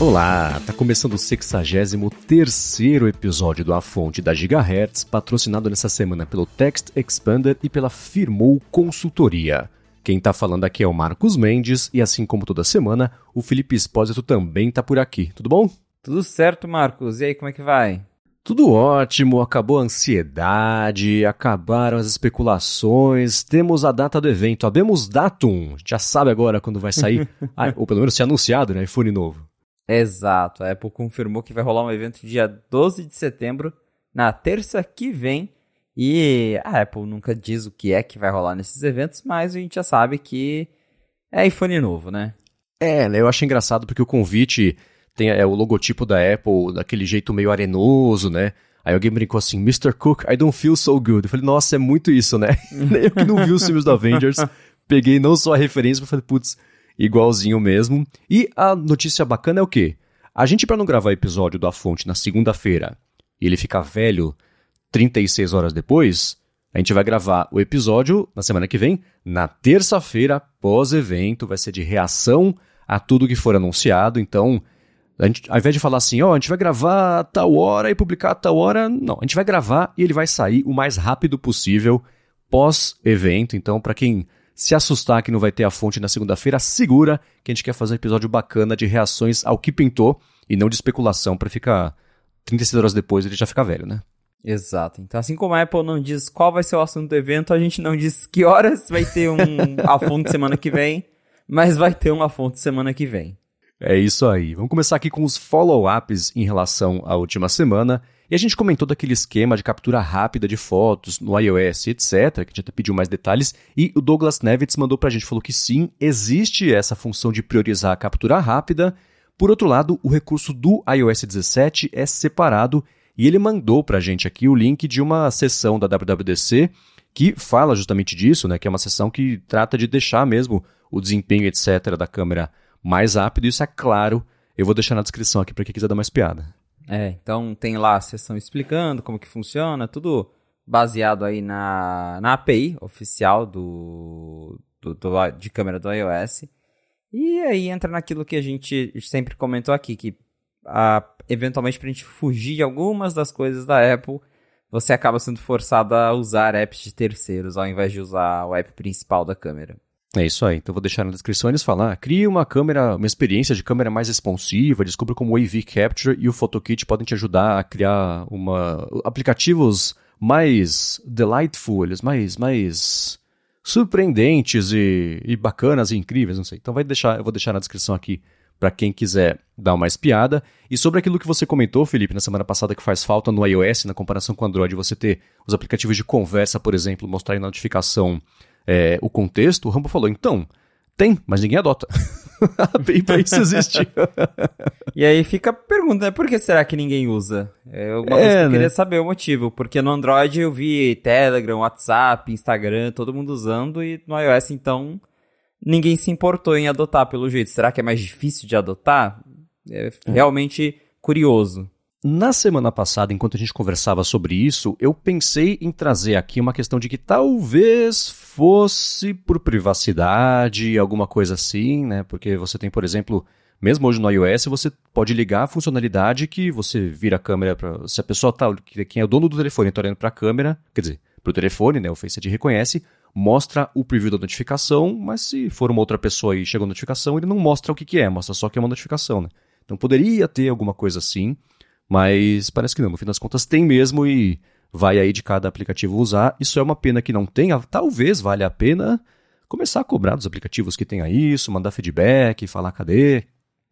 Olá, tá começando o 63 episódio do A Fonte da Gigahertz, patrocinado nessa semana pelo Text Expander e pela Firmou Consultoria. Quem tá falando aqui é o Marcos Mendes e assim como toda semana, o Felipe Espósito também tá por aqui. Tudo bom? Tudo certo, Marcos. E aí, como é que vai? Tudo ótimo, acabou a ansiedade, acabaram as especulações, temos a data do evento, abemos datum, já sabe agora quando vai sair, ah, ou pelo menos se anunciado, né, iPhone novo. Exato, a Apple confirmou que vai rolar um evento dia 12 de setembro, na terça que vem. E a Apple nunca diz o que é que vai rolar nesses eventos, mas a gente já sabe que é iPhone novo, né? É, né, eu achei engraçado porque o convite tem é, o logotipo da Apple daquele jeito meio arenoso, né? Aí alguém brincou assim, Mr. Cook, I don't feel so good. Eu falei, nossa, é muito isso, né? eu que não vi os filmes do Avengers, peguei não só a referência, mas falei, putz, igualzinho mesmo. E a notícia bacana é o quê? A gente, para não gravar episódio da fonte na segunda-feira e ele ficar velho 36 horas depois, a gente vai gravar o episódio na semana que vem, na terça-feira, pós-evento, vai ser de reação a tudo que for anunciado. Então, a gente, ao invés de falar assim, ó, oh, a gente vai gravar a tal hora e publicar a tal hora, não, a gente vai gravar e ele vai sair o mais rápido possível pós-evento. Então, para quem se assustar que não vai ter a fonte na segunda-feira, segura que a gente quer fazer um episódio bacana de reações ao que pintou e não de especulação para ficar 36 horas depois ele já ficar velho, né? Exato. Então, assim como a Apple não diz qual vai ser o assunto do evento, a gente não diz que horas vai ter um a fonte semana que vem, mas vai ter uma fonte semana que vem. É isso aí. Vamos começar aqui com os follow-ups em relação à última semana. E a gente comentou daquele esquema de captura rápida de fotos no iOS, etc., que a gente até pediu mais detalhes, e o Douglas Nevitz mandou para a gente, falou que sim, existe essa função de priorizar a captura rápida. Por outro lado, o recurso do iOS 17 é separado, e ele mandou para a gente aqui o link de uma sessão da WWDC que fala justamente disso, né, que é uma sessão que trata de deixar mesmo o desempenho, etc., da câmera mais rápido. Isso é claro, eu vou deixar na descrição aqui para quem quiser dar mais piada. É, então tem lá a sessão explicando como que funciona, tudo baseado aí na, na API oficial do, do, do, de câmera do iOS. E aí entra naquilo que a gente sempre comentou aqui, que a, eventualmente para a gente fugir de algumas das coisas da Apple, você acaba sendo forçado a usar apps de terceiros ao invés de usar o app principal da câmera. É isso aí. Então vou deixar na descrição eles falar. Crie uma câmera, uma experiência de câmera mais responsiva, descubra como o AV Capture e o PhotoKit podem te ajudar a criar uma aplicativos mais delightful, mais mais surpreendentes e, e bacanas e incríveis, não sei. Então vai deixar, eu vou deixar na descrição aqui para quem quiser dar uma espiada. E sobre aquilo que você comentou, Felipe, na semana passada que faz falta no iOS na comparação com o Android, você ter os aplicativos de conversa, por exemplo, mostrar em notificação é, o contexto, o Rambo falou, então, tem, mas ninguém adota. Bem pra isso existe. e aí fica a pergunta, né? Por que será que ninguém usa? É uma é, que eu né? queria saber o motivo. Porque no Android eu vi Telegram, WhatsApp, Instagram, todo mundo usando, e no iOS, então, ninguém se importou em adotar pelo jeito. Será que é mais difícil de adotar? É, é. realmente curioso. Na semana passada, enquanto a gente conversava sobre isso, eu pensei em trazer aqui uma questão de que talvez fosse por privacidade, alguma coisa assim, né? Porque você tem, por exemplo, mesmo hoje no iOS, você pode ligar a funcionalidade que você vira a câmera para. Se a pessoa tá. Quem é o dono do telefone está olhando para a câmera, quer dizer, para o telefone, né? O Face ID reconhece, mostra o preview da notificação, mas se for uma outra pessoa e chegou a notificação, ele não mostra o que, que é, mostra só que é uma notificação, né? Então poderia ter alguma coisa assim. Mas parece que não, no fim das contas tem mesmo e vai aí de cada aplicativo usar. Isso é uma pena que não tenha, talvez valha a pena começar a cobrar dos aplicativos que tenha isso, mandar feedback, falar cadê.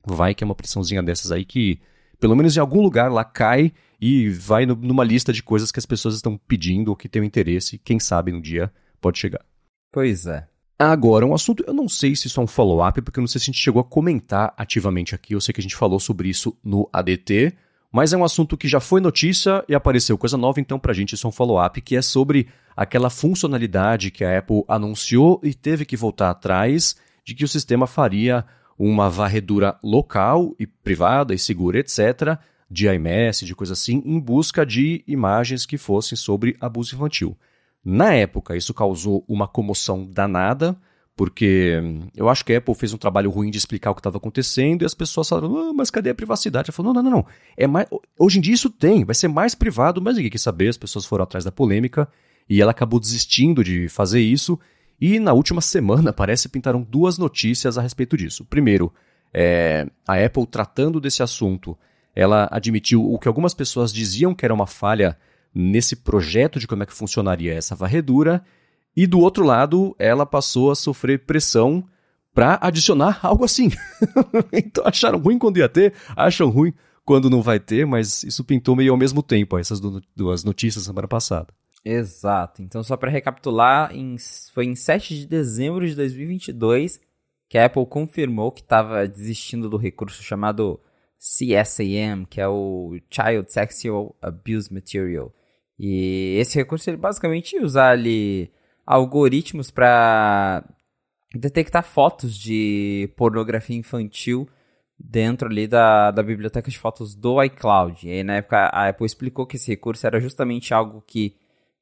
Vai que é uma pressãozinha dessas aí que pelo menos em algum lugar lá cai e vai no, numa lista de coisas que as pessoas estão pedindo ou que têm interesse, quem sabe no dia pode chegar. Pois é. Agora, um assunto, eu não sei se isso é um follow-up, porque eu não sei se a gente chegou a comentar ativamente aqui, eu sei que a gente falou sobre isso no ADT, mas é um assunto que já foi notícia e apareceu coisa nova, então pra gente isso é um follow-up, que é sobre aquela funcionalidade que a Apple anunciou e teve que voltar atrás, de que o sistema faria uma varredura local e privada e segura, etc., de IMS, de coisa assim, em busca de imagens que fossem sobre abuso infantil. Na época, isso causou uma comoção danada, porque eu acho que a Apple fez um trabalho ruim de explicar o que estava acontecendo e as pessoas falaram, ah, mas cadê a privacidade? Ela falou, não, não, não, não. É mais... Hoje em dia isso tem, vai ser mais privado, mas ninguém quer saber, as pessoas foram atrás da polêmica e ela acabou desistindo de fazer isso. E na última semana, parece, pintaram duas notícias a respeito disso. Primeiro, é, a Apple tratando desse assunto, ela admitiu o que algumas pessoas diziam que era uma falha nesse projeto de como é que funcionaria essa varredura, e do outro lado, ela passou a sofrer pressão para adicionar algo assim. então acharam ruim quando ia ter, acham ruim quando não vai ter, mas isso pintou meio ao mesmo tempo, essas duas notícias semana passada. Exato. Então, só para recapitular, em, foi em 7 de dezembro de 2022 que a Apple confirmou que estava desistindo do recurso chamado CSAM, que é o Child Sexual Abuse Material. E esse recurso ele basicamente usa ali algoritmos para detectar fotos de pornografia infantil dentro ali da, da biblioteca de fotos do iCloud. E aí, na época, a Apple explicou que esse recurso era justamente algo que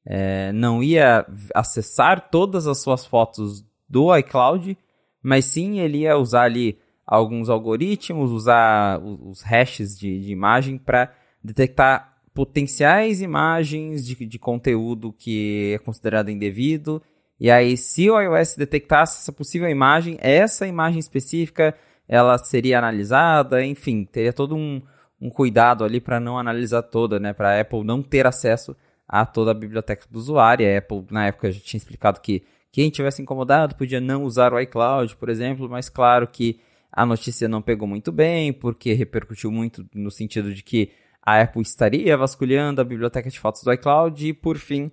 é, não ia acessar todas as suas fotos do iCloud, mas sim ele ia usar ali alguns algoritmos, usar os hashes de, de imagem para detectar potenciais imagens de, de conteúdo que é considerado indevido. E aí, se o iOS detectasse essa possível imagem, essa imagem específica ela seria analisada, enfim, teria todo um, um cuidado ali para não analisar toda, né? Para a Apple não ter acesso a toda a biblioteca do usuário. A Apple, na época, já tinha explicado que quem tivesse incomodado podia não usar o iCloud, por exemplo, mas claro que a notícia não pegou muito bem, porque repercutiu muito no sentido de que a Apple estaria vasculhando a biblioteca de fotos do iCloud e, por fim,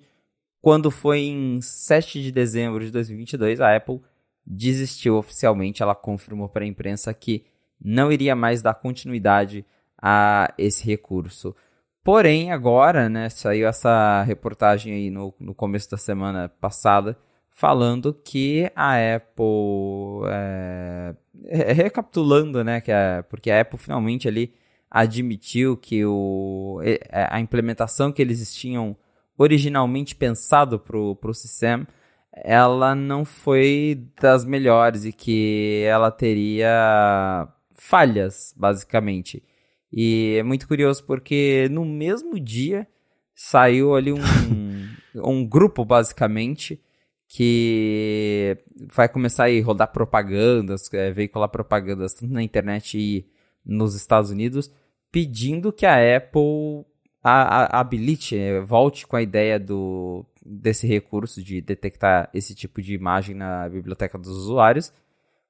quando foi em 7 de dezembro de 2022, a Apple desistiu oficialmente. Ela confirmou para a imprensa que não iria mais dar continuidade a esse recurso. Porém, agora, né, saiu essa reportagem aí no, no começo da semana passada, falando que a Apple, é, recapitulando, né, que a, porque a Apple finalmente ali admitiu que o, é, a implementação que eles tinham originalmente pensado para o sistema, ela não foi das melhores e que ela teria falhas, basicamente. E é muito curioso porque no mesmo dia saiu ali um, um grupo, basicamente, que vai começar a rodar propagandas, é, veicular propagandas tanto na internet e nos Estados Unidos, pedindo que a Apple a, a, habilite, é, volte com a ideia do, desse recurso de detectar esse tipo de imagem na biblioteca dos usuários,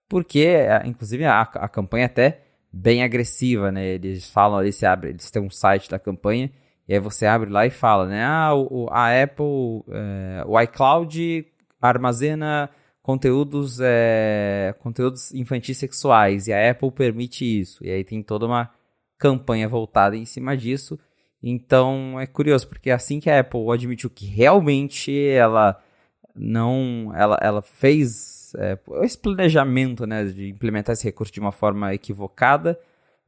porque, é, inclusive, a, a campanha é até bem agressiva, né? Eles falam ali, se abre, eles têm um site da campanha, e aí você abre lá e fala, né? Ah, o, a Apple, é, o iCloud armazena conteúdos, é, conteúdos infantis sexuais, e a Apple permite isso. E aí tem toda uma campanha voltada em cima disso. Então é curioso, porque assim que a Apple admitiu que realmente ela não. Ela, ela fez é, esse planejamento né, de implementar esse recurso de uma forma equivocada,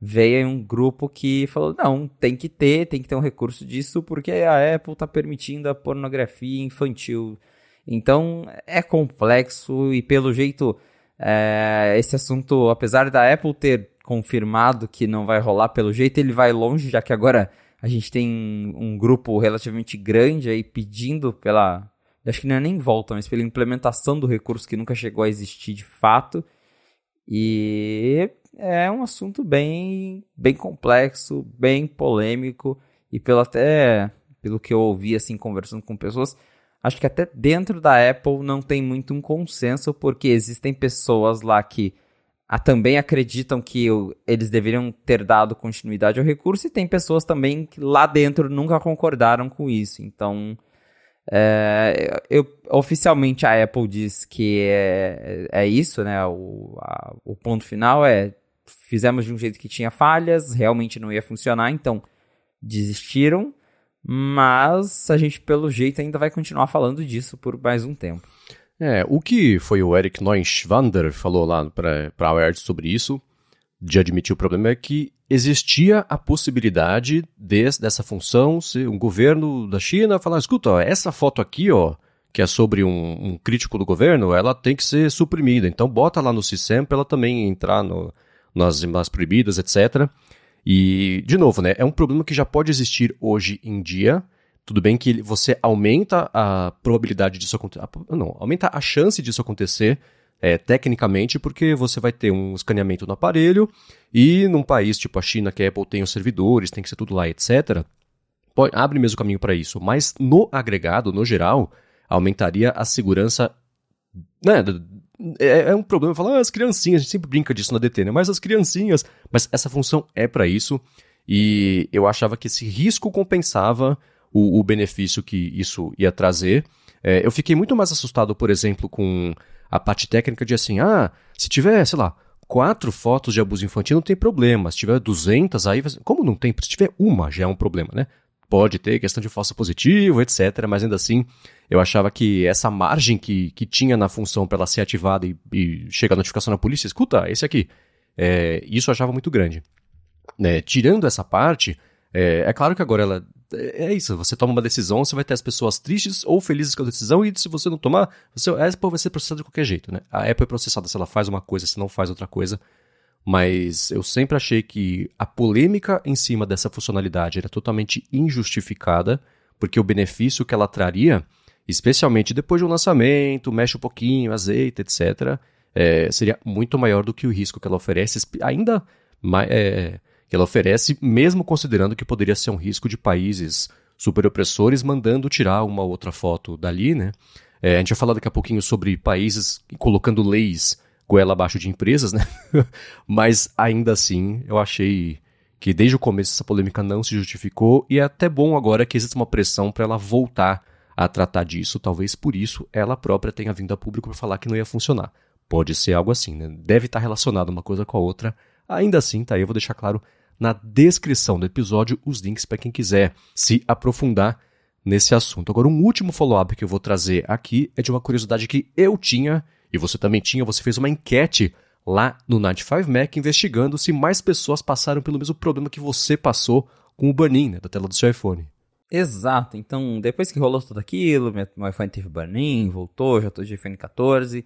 veio um grupo que falou: não, tem que ter, tem que ter um recurso disso, porque a Apple está permitindo a pornografia infantil. Então é complexo e pelo jeito. É, esse assunto, apesar da Apple ter confirmado que não vai rolar pelo jeito, ele vai longe, já que agora a gente tem um grupo relativamente grande aí pedindo pela. Acho que não é nem volta, mas pela implementação do recurso que nunca chegou a existir de fato. E é um assunto bem, bem complexo, bem polêmico. E pelo até pelo que eu ouvi assim conversando com pessoas, acho que até dentro da Apple não tem muito um consenso, porque existem pessoas lá que a, também acreditam que o, eles deveriam ter dado continuidade ao recurso e tem pessoas também que lá dentro nunca concordaram com isso. Então, é, eu, oficialmente a Apple diz que é, é isso, né? O, a, o ponto final é fizemos de um jeito que tinha falhas, realmente não ia funcionar, então desistiram. Mas a gente, pelo jeito, ainda vai continuar falando disso por mais um tempo. É, o que foi o Eric Neuschwander falou lá para a Wired sobre isso, de admitir o problema, é que existia a possibilidade de, dessa função se um governo da China falar, escuta, ó, essa foto aqui, ó, que é sobre um, um, crítico do governo, ela tem que ser suprimida. Então bota lá no CISEM para ela também entrar no, nas, nas proibidas, etc. E, de novo, né, é um problema que já pode existir hoje em dia. Tudo bem que você aumenta a probabilidade disso acontecer. Não, aumenta a chance disso acontecer é, tecnicamente, porque você vai ter um escaneamento no aparelho e num país tipo a China, que a Apple tem os servidores, tem que ser tudo lá, etc. Pode, abre mesmo caminho para isso. Mas no agregado, no geral, aumentaria a segurança. Né, é, é, um problema falar, ah, as criancinhas, a gente sempre brinca disso na DT, né? Mas as criancinhas. Mas essa função é para isso. E eu achava que esse risco compensava o, o benefício que isso ia trazer. É, eu fiquei muito mais assustado, por exemplo, com a parte técnica de assim, ah, se tiver, sei lá, quatro fotos de abuso infantil não tem problema, se tiver 200 aí, como não tem, se tiver uma já é um problema, né? Pode ter questão de falso positivo, etc, mas ainda assim, eu achava que essa margem que, que tinha na função para ela ser ativada e, e chega a notificação na polícia, escuta, esse aqui, é, isso eu achava muito grande. Né? Tirando essa parte, é, é, claro que agora ela é isso, você toma uma decisão, você vai ter as pessoas tristes ou felizes com a decisão, e se você não tomar, você, a Apple vai ser processada de qualquer jeito, né? A Apple é processada se ela faz uma coisa, se não faz outra coisa. Mas eu sempre achei que a polêmica em cima dessa funcionalidade era totalmente injustificada, porque o benefício que ela traria, especialmente depois de um lançamento, mexe um pouquinho, azeita, etc., é, seria muito maior do que o risco que ela oferece, ainda mais. É, que ela oferece, mesmo considerando que poderia ser um risco de países super opressores mandando tirar uma outra foto dali, né? É, a gente vai falar daqui a pouquinho sobre países colocando leis goela abaixo de empresas, né? Mas ainda assim, eu achei que desde o começo essa polêmica não se justificou e é até bom agora que existe uma pressão para ela voltar a tratar disso. Talvez por isso ela própria tenha vindo a público para falar que não ia funcionar. Pode ser algo assim, né? Deve estar relacionado uma coisa com a outra. Ainda assim, tá aí, eu vou deixar claro na descrição do episódio os links para quem quiser se aprofundar nesse assunto. Agora, um último follow-up que eu vou trazer aqui é de uma curiosidade que eu tinha e você também tinha. Você fez uma enquete lá no 95Mac investigando se mais pessoas passaram pelo mesmo problema que você passou com o burn-in né, da tela do seu iPhone. Exato. Então, depois que rolou tudo aquilo, meu iPhone teve burn-in, voltou, já estou de iPhone 14.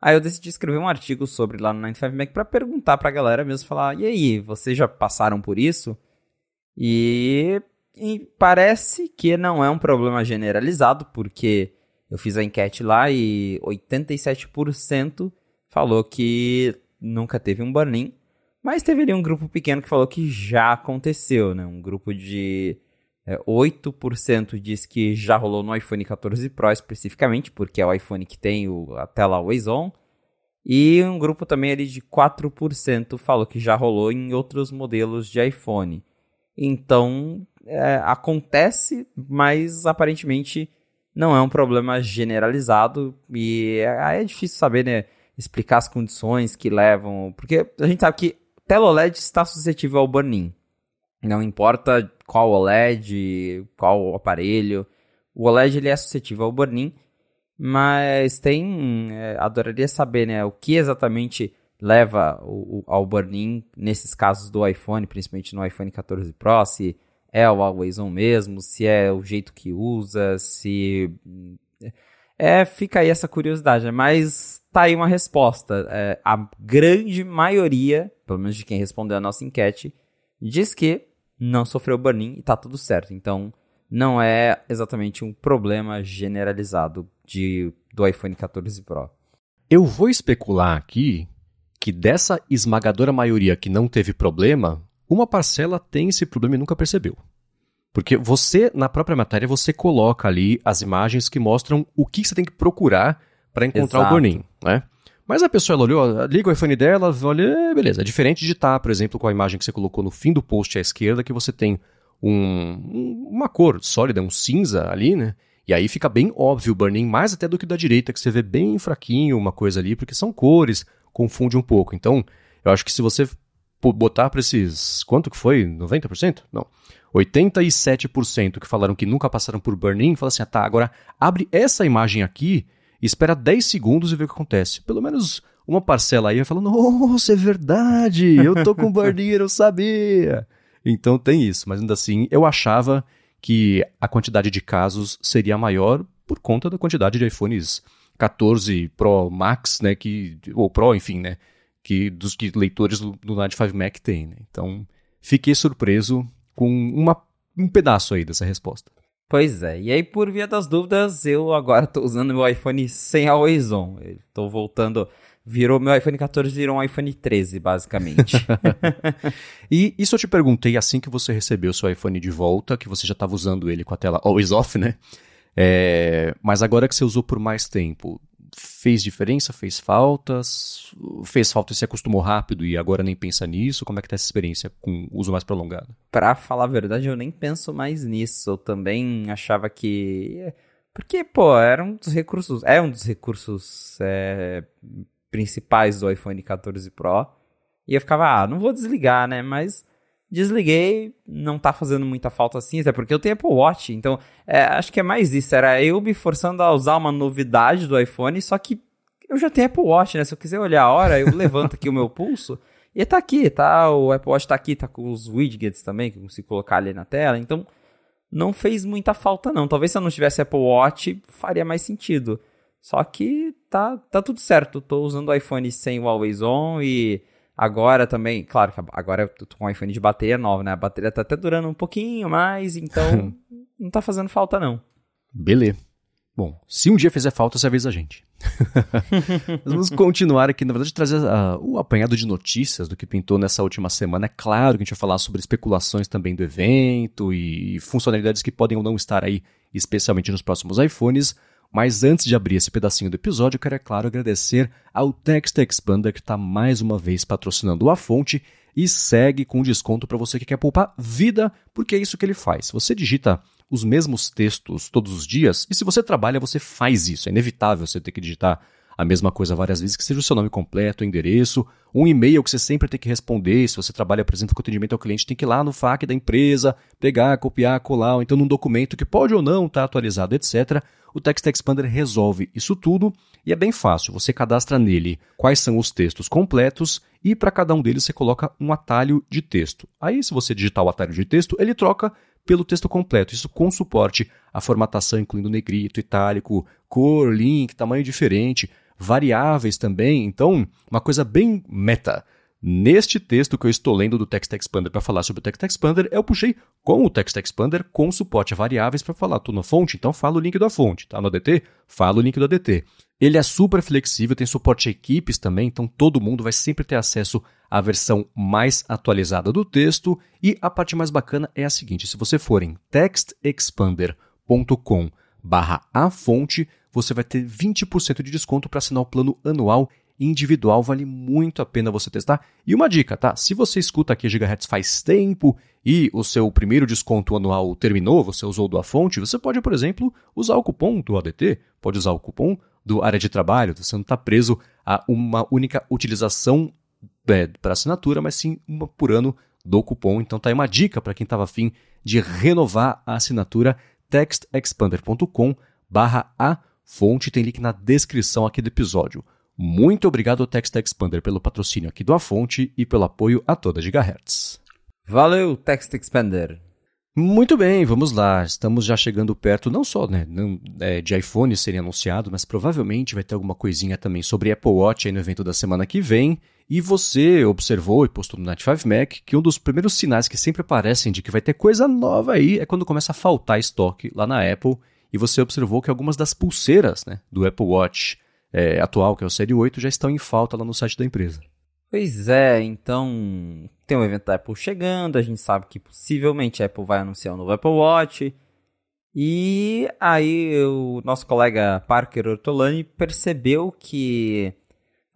Aí eu decidi escrever um artigo sobre lá no 95Mac para perguntar pra galera mesmo, falar, e aí, vocês já passaram por isso? E, e, parece que não é um problema generalizado, porque eu fiz a enquete lá e 87% falou que nunca teve um burn-in, mas teve ali um grupo pequeno que falou que já aconteceu, né? Um grupo de é, 8% diz que já rolou no iPhone 14 Pro especificamente, porque é o iPhone que tem o, a tela Always On. E um grupo também ali de 4% falou que já rolou em outros modelos de iPhone. Então, é, acontece, mas aparentemente não é um problema generalizado. E é, é difícil saber, né? Explicar as condições que levam. Porque a gente sabe que tela OLED está suscetível ao burn-in. Não importa qual OLED, qual aparelho. O OLED ele é suscetível ao burn-in, mas tem. É, adoraria saber né, o que exatamente leva o, o, ao burn-in nesses casos do iPhone, principalmente no iPhone 14 Pro, se é o Always On mesmo, se é o jeito que usa, se. É, fica aí essa curiosidade, né? mas tá aí uma resposta. É, a grande maioria, pelo menos de quem respondeu a nossa enquete, diz que não sofreu burn-in e tá tudo certo. Então, não é exatamente um problema generalizado de, do iPhone 14 Pro. Eu vou especular aqui que dessa esmagadora maioria que não teve problema, uma parcela tem esse problema e nunca percebeu. Porque você, na própria matéria, você coloca ali as imagens que mostram o que você tem que procurar para encontrar Exato. o burn-in, né? Mas a pessoa ela olhou, liga o iPhone dela, olha, beleza. É diferente de estar, por exemplo, com a imagem que você colocou no fim do post à esquerda, que você tem um, uma cor sólida, um cinza ali, né? E aí fica bem óbvio o burn-in, mais até do que da direita, que você vê bem fraquinho uma coisa ali, porque são cores, confunde um pouco. Então, eu acho que se você botar para esses. Quanto que foi? 90%? Não. 87% que falaram que nunca passaram por burn-in, fala assim: ah, tá, agora abre essa imagem aqui espera 10 segundos e vê o que acontece. Pelo menos uma parcela aí vai falar, nossa, é verdade, eu tô com barneiro, eu sabia. Então tem isso, mas ainda assim eu achava que a quantidade de casos seria maior por conta da quantidade de iPhones 14 Pro Max, né, que, ou Pro, enfim, né, que dos que leitores do, do Night 5 Mac tem, né? Então, fiquei surpreso com uma, um pedaço aí dessa resposta. Pois é, e aí por via das dúvidas, eu agora estou usando meu iPhone sem Always On. Estou voltando, virou meu iPhone 14 virou um iPhone 13, basicamente. e isso eu te perguntei assim que você recebeu seu iPhone de volta, que você já estava usando ele com a tela Always Off, né? É, mas agora que você usou por mais tempo, fez diferença? Fez faltas? Fez falta e se acostumou rápido e agora nem pensa nisso? Como é que tá essa experiência com uso mais prolongado? Pra falar a verdade, eu nem penso mais nisso. Eu também achava que. Porque, pô, era um dos recursos. É um dos recursos é, principais do iPhone 14 Pro. E eu ficava, ah, não vou desligar, né? Mas Desliguei, não tá fazendo muita falta assim, até porque eu tenho Apple Watch. Então, é, acho que é mais isso. Era eu me forçando a usar uma novidade do iPhone, só que eu já tenho Apple Watch, né? Se eu quiser olhar a hora, eu levanto aqui o meu pulso e tá aqui, tá? O Apple Watch tá aqui, tá com os widgets também, que eu consigo colocar ali na tela. Então, não fez muita falta, não. Talvez se eu não tivesse Apple Watch, faria mais sentido. Só que tá, tá tudo certo. Tô usando o iPhone sem o Always On e Agora também, claro que agora eu tô com um iPhone de bateria nova, né? A bateria tá até durando um pouquinho mais, então não tá fazendo falta não. Beleza. Bom, se um dia fizer falta, você avisa a gente. Vamos continuar aqui, na verdade, trazer uh, o apanhado de notícias do que pintou nessa última semana. É claro que a gente vai falar sobre especulações também do evento e funcionalidades que podem ou não estar aí, especialmente nos próximos iPhones. Mas antes de abrir esse pedacinho do episódio, eu quero, é claro, agradecer ao Text Expander que está mais uma vez patrocinando a fonte e segue com desconto para você que quer poupar vida, porque é isso que ele faz. Você digita os mesmos textos todos os dias e se você trabalha, você faz isso. É inevitável você ter que digitar a mesma coisa várias vezes, que seja o seu nome completo, o endereço, um e-mail que você sempre tem que responder. Se você trabalha, por exemplo, com atendimento ao cliente, tem que ir lá no FAQ da empresa, pegar, copiar, colar, ou então num documento que pode ou não estar tá atualizado, etc o Text Expander resolve isso tudo e é bem fácil. Você cadastra nele quais são os textos completos e para cada um deles você coloca um atalho de texto. Aí, se você digitar o atalho de texto, ele troca pelo texto completo. Isso com suporte à formatação, incluindo negrito, itálico, cor, link, tamanho diferente, variáveis também. Então, uma coisa bem meta. Neste texto que eu estou lendo do Text Expander para falar sobre o Text Expander, eu puxei com o Text Expander com suporte a variáveis para falar. Estou na fonte, então fala o link da fonte. Está no ADT? Fala o link do ADT. Ele é super flexível, tem suporte a equipes também, então todo mundo vai sempre ter acesso à versão mais atualizada do texto. E a parte mais bacana é a seguinte: se você for em textexpander.com barra a fonte, você vai ter 20% de desconto para assinar o plano anual individual, vale muito a pena você testar. E uma dica, tá? Se você escuta aqui Gigahertz faz tempo e o seu primeiro desconto anual terminou, você usou do A Fonte, você pode, por exemplo, usar o cupom do ADT, pode usar o cupom do área de trabalho, você não está preso a uma única utilização é, para assinatura, mas sim uma por ano do cupom. Então tá aí uma dica para quem estava afim de renovar a assinatura textexpander.com barra a fonte, tem link na descrição aqui do episódio. Muito obrigado ao Text Expander pelo patrocínio aqui do A Fonte e pelo apoio a toda Gigahertz. Valeu, Text Expander. Muito bem, vamos lá. Estamos já chegando perto, não só né, é, de iPhone serem anunciado, mas provavelmente vai ter alguma coisinha também sobre Apple Watch aí no evento da semana que vem. E você observou e postou no Night 5 Mac que um dos primeiros sinais que sempre aparecem de que vai ter coisa nova aí é quando começa a faltar estoque lá na Apple. E você observou que algumas das pulseiras né, do Apple Watch é, atual, que é o Série 8, já estão em falta lá no site da empresa. Pois é, então tem um evento da Apple chegando, a gente sabe que possivelmente a Apple vai anunciar um novo Apple Watch. E aí o nosso colega Parker Ortolani percebeu que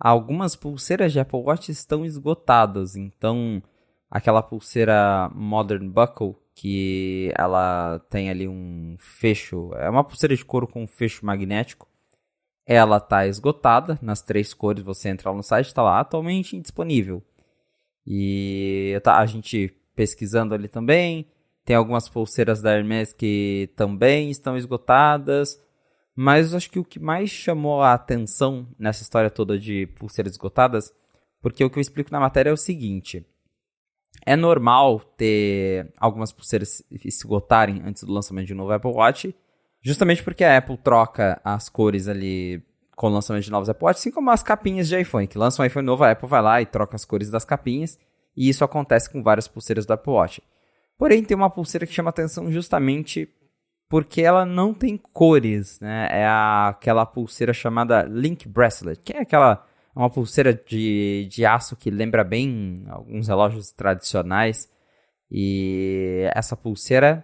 algumas pulseiras de Apple Watch estão esgotadas. Então, aquela pulseira Modern Buckle, que ela tem ali um fecho, é uma pulseira de couro com um fecho magnético. Ela está esgotada nas três cores. Você entra lá no site, está lá atualmente indisponível. E tá, a gente pesquisando ali também. Tem algumas pulseiras da Hermes que também estão esgotadas. Mas acho que o que mais chamou a atenção nessa história toda de pulseiras esgotadas, porque o que eu explico na matéria é o seguinte: é normal ter algumas pulseiras se esgotarem antes do lançamento de um novo Apple Watch, Justamente porque a Apple troca as cores ali com o lançamento de novos Apple Watch, assim como as capinhas de iPhone, que lança um iPhone novo, a Apple vai lá e troca as cores das capinhas, e isso acontece com várias pulseiras do Apple Watch. Porém, tem uma pulseira que chama atenção justamente porque ela não tem cores, né? É a, aquela pulseira chamada Link Bracelet, que é aquela uma pulseira de, de aço que lembra bem alguns relógios tradicionais. E essa pulseira,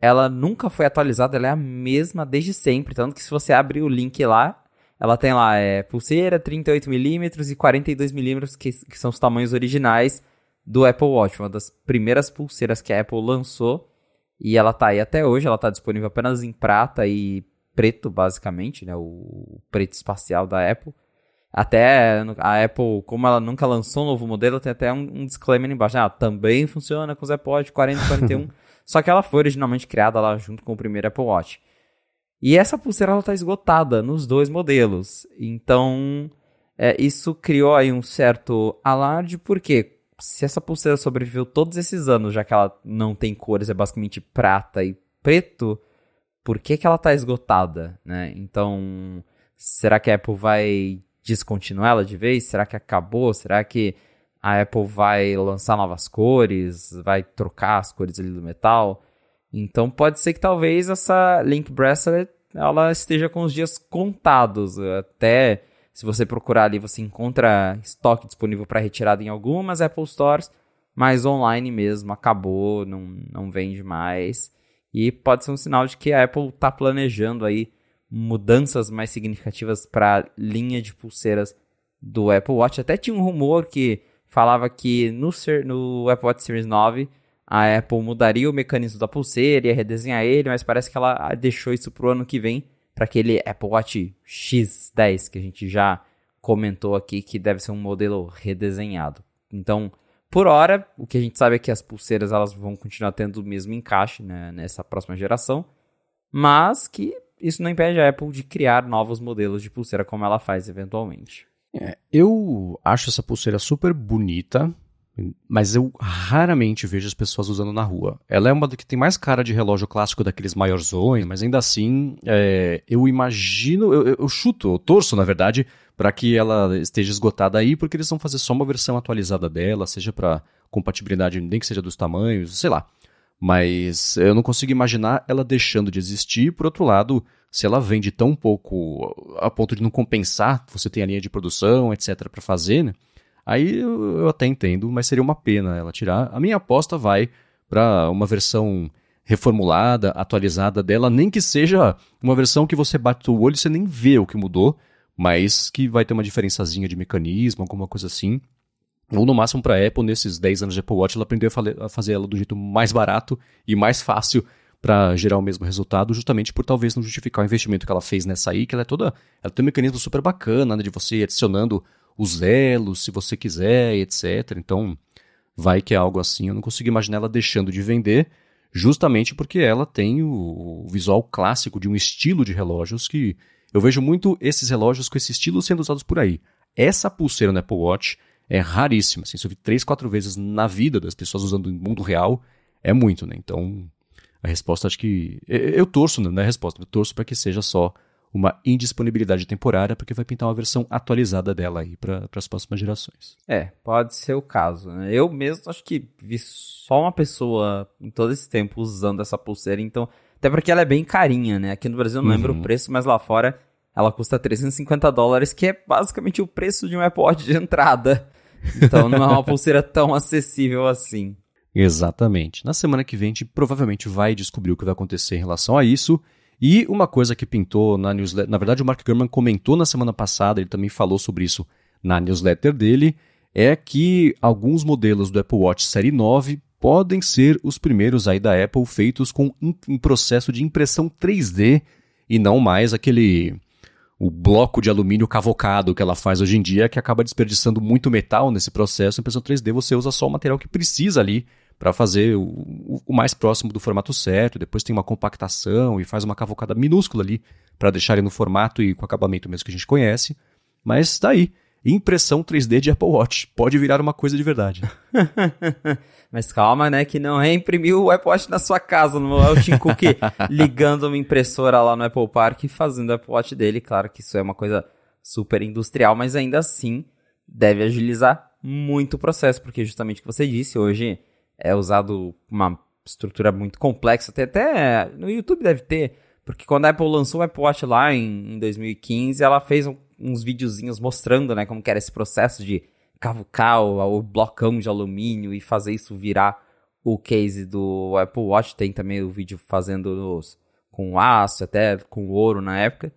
ela nunca foi atualizada, ela é a mesma desde sempre. Tanto que se você abrir o link lá, ela tem lá é, pulseira 38mm e 42mm, que, que são os tamanhos originais do Apple Watch. Uma das primeiras pulseiras que a Apple lançou. E ela tá aí até hoje, ela tá disponível apenas em prata e preto, basicamente, né? O preto espacial da Apple. Até a Apple, como ela nunca lançou um novo modelo, tem até um, um disclaimer embaixo. Ah, também funciona com os Apple Watch 40 e 41. só que ela foi originalmente criada lá junto com o primeiro Apple Watch. E essa pulseira ela tá esgotada nos dois modelos. Então, é, isso criou aí um certo alarde, porque se essa pulseira sobreviveu todos esses anos, já que ela não tem cores, é basicamente prata e preto, por que, que ela tá esgotada, né? Então, será que a Apple vai descontinuar ela de vez? Será que acabou? Será que a Apple vai lançar novas cores? Vai trocar as cores ali do metal? Então, pode ser que talvez essa Link Bracelet ela esteja com os dias contados, até se você procurar ali, você encontra estoque disponível para retirada em algumas Apple Stores, mas online mesmo acabou, não, não vende mais. E pode ser um sinal de que a Apple está planejando aí mudanças mais significativas para a linha de pulseiras do Apple Watch. Até tinha um rumor que falava que no, no Apple Watch Series 9 a Apple mudaria o mecanismo da pulseira, ia redesenhar ele, mas parece que ela deixou isso para o ano que vem para aquele Apple Watch X10 que a gente já comentou aqui, que deve ser um modelo redesenhado. Então, por hora, o que a gente sabe é que as pulseiras elas vão continuar tendo o mesmo encaixe né, nessa próxima geração, mas que isso não impede a Apple de criar novos modelos de pulseira como ela faz eventualmente. É, eu acho essa pulseira super bonita, mas eu raramente vejo as pessoas usando na rua. Ela é uma que tem mais cara de relógio clássico daqueles maiorzões, mas ainda assim, é, eu imagino, eu, eu, chuto, eu torço, na verdade, para que ela esteja esgotada aí, porque eles vão fazer só uma versão atualizada dela, seja para compatibilidade, nem que seja dos tamanhos, sei lá. Mas eu não consigo imaginar ela deixando de existir. Por outro lado, se ela vende tão pouco a ponto de não compensar, você tem a linha de produção, etc, para fazer, né? Aí eu, eu até entendo, mas seria uma pena ela tirar. A minha aposta vai para uma versão reformulada, atualizada dela, nem que seja uma versão que você bate o olho e você nem vê o que mudou, mas que vai ter uma diferençazinha de mecanismo, alguma coisa assim. Ou no máximo para a Apple, nesses 10 anos de Apple Watch, ela aprendeu a fazer ela do jeito mais barato e mais fácil para gerar o mesmo resultado, justamente por talvez não justificar o investimento que ela fez nessa aí, que ela é toda. Ela tem um mecanismo super bacana, né, de você adicionando os elos, se você quiser, etc. Então, vai que é algo assim. Eu não consigo imaginar ela deixando de vender, justamente porque ela tem o visual clássico de um estilo de relógios que eu vejo muito esses relógios com esse estilo sendo usados por aí. Essa pulseira no Apple Watch é raríssima. Assim, se eu vi três, quatro vezes na vida das pessoas usando no mundo real, é muito, né? Então, a resposta acho que. Eu torço, né? não é a resposta, eu torço para que seja só uma indisponibilidade temporária, porque vai pintar uma versão atualizada dela aí para as próximas gerações. É, pode ser o caso. Né? Eu mesmo acho que vi só uma pessoa em todo esse tempo usando essa pulseira, então. Até porque ela é bem carinha, né? Aqui no Brasil eu não uhum. lembro o preço, mas lá fora ela custa 350 dólares, que é basicamente o preço de um Watch de entrada. Então não é uma pulseira tão acessível assim. Exatamente. Na semana que vem a gente provavelmente vai descobrir o que vai acontecer em relação a isso. E uma coisa que pintou na newsletter, na verdade o Mark Gurman comentou na semana passada, ele também falou sobre isso na newsletter dele, é que alguns modelos do Apple Watch Série 9 podem ser os primeiros aí da Apple feitos com um processo de impressão 3D e não mais aquele o bloco de alumínio cavocado que ela faz hoje em dia, que acaba desperdiçando muito metal nesse processo. Em impressão 3D você usa só o material que precisa ali para fazer o, o, mais próximo do formato certo, depois tem uma compactação e faz uma cavocada minúscula ali para deixar ele no formato e com acabamento mesmo que a gente conhece. Mas daí, impressão 3D de Apple Watch. Pode virar uma coisa de verdade. Mas calma, né? Que não é imprimir o Apple Watch na sua casa, não é o Tim Cook ligando uma impressora lá no Apple Park e fazendo o Apple Watch dele. Claro que isso é uma coisa super industrial, mas ainda assim deve agilizar muito o processo, porque justamente o que você disse, hoje é usado uma estrutura muito complexa, até, até no YouTube deve ter, porque quando a Apple lançou o Apple Watch lá em, em 2015, ela fez um, uns videozinhos mostrando, né, como que era esse processo de cavucar o, o blocão de alumínio e fazer isso virar o case do Apple Watch. Tem também o vídeo fazendo os, com aço, até com ouro na época.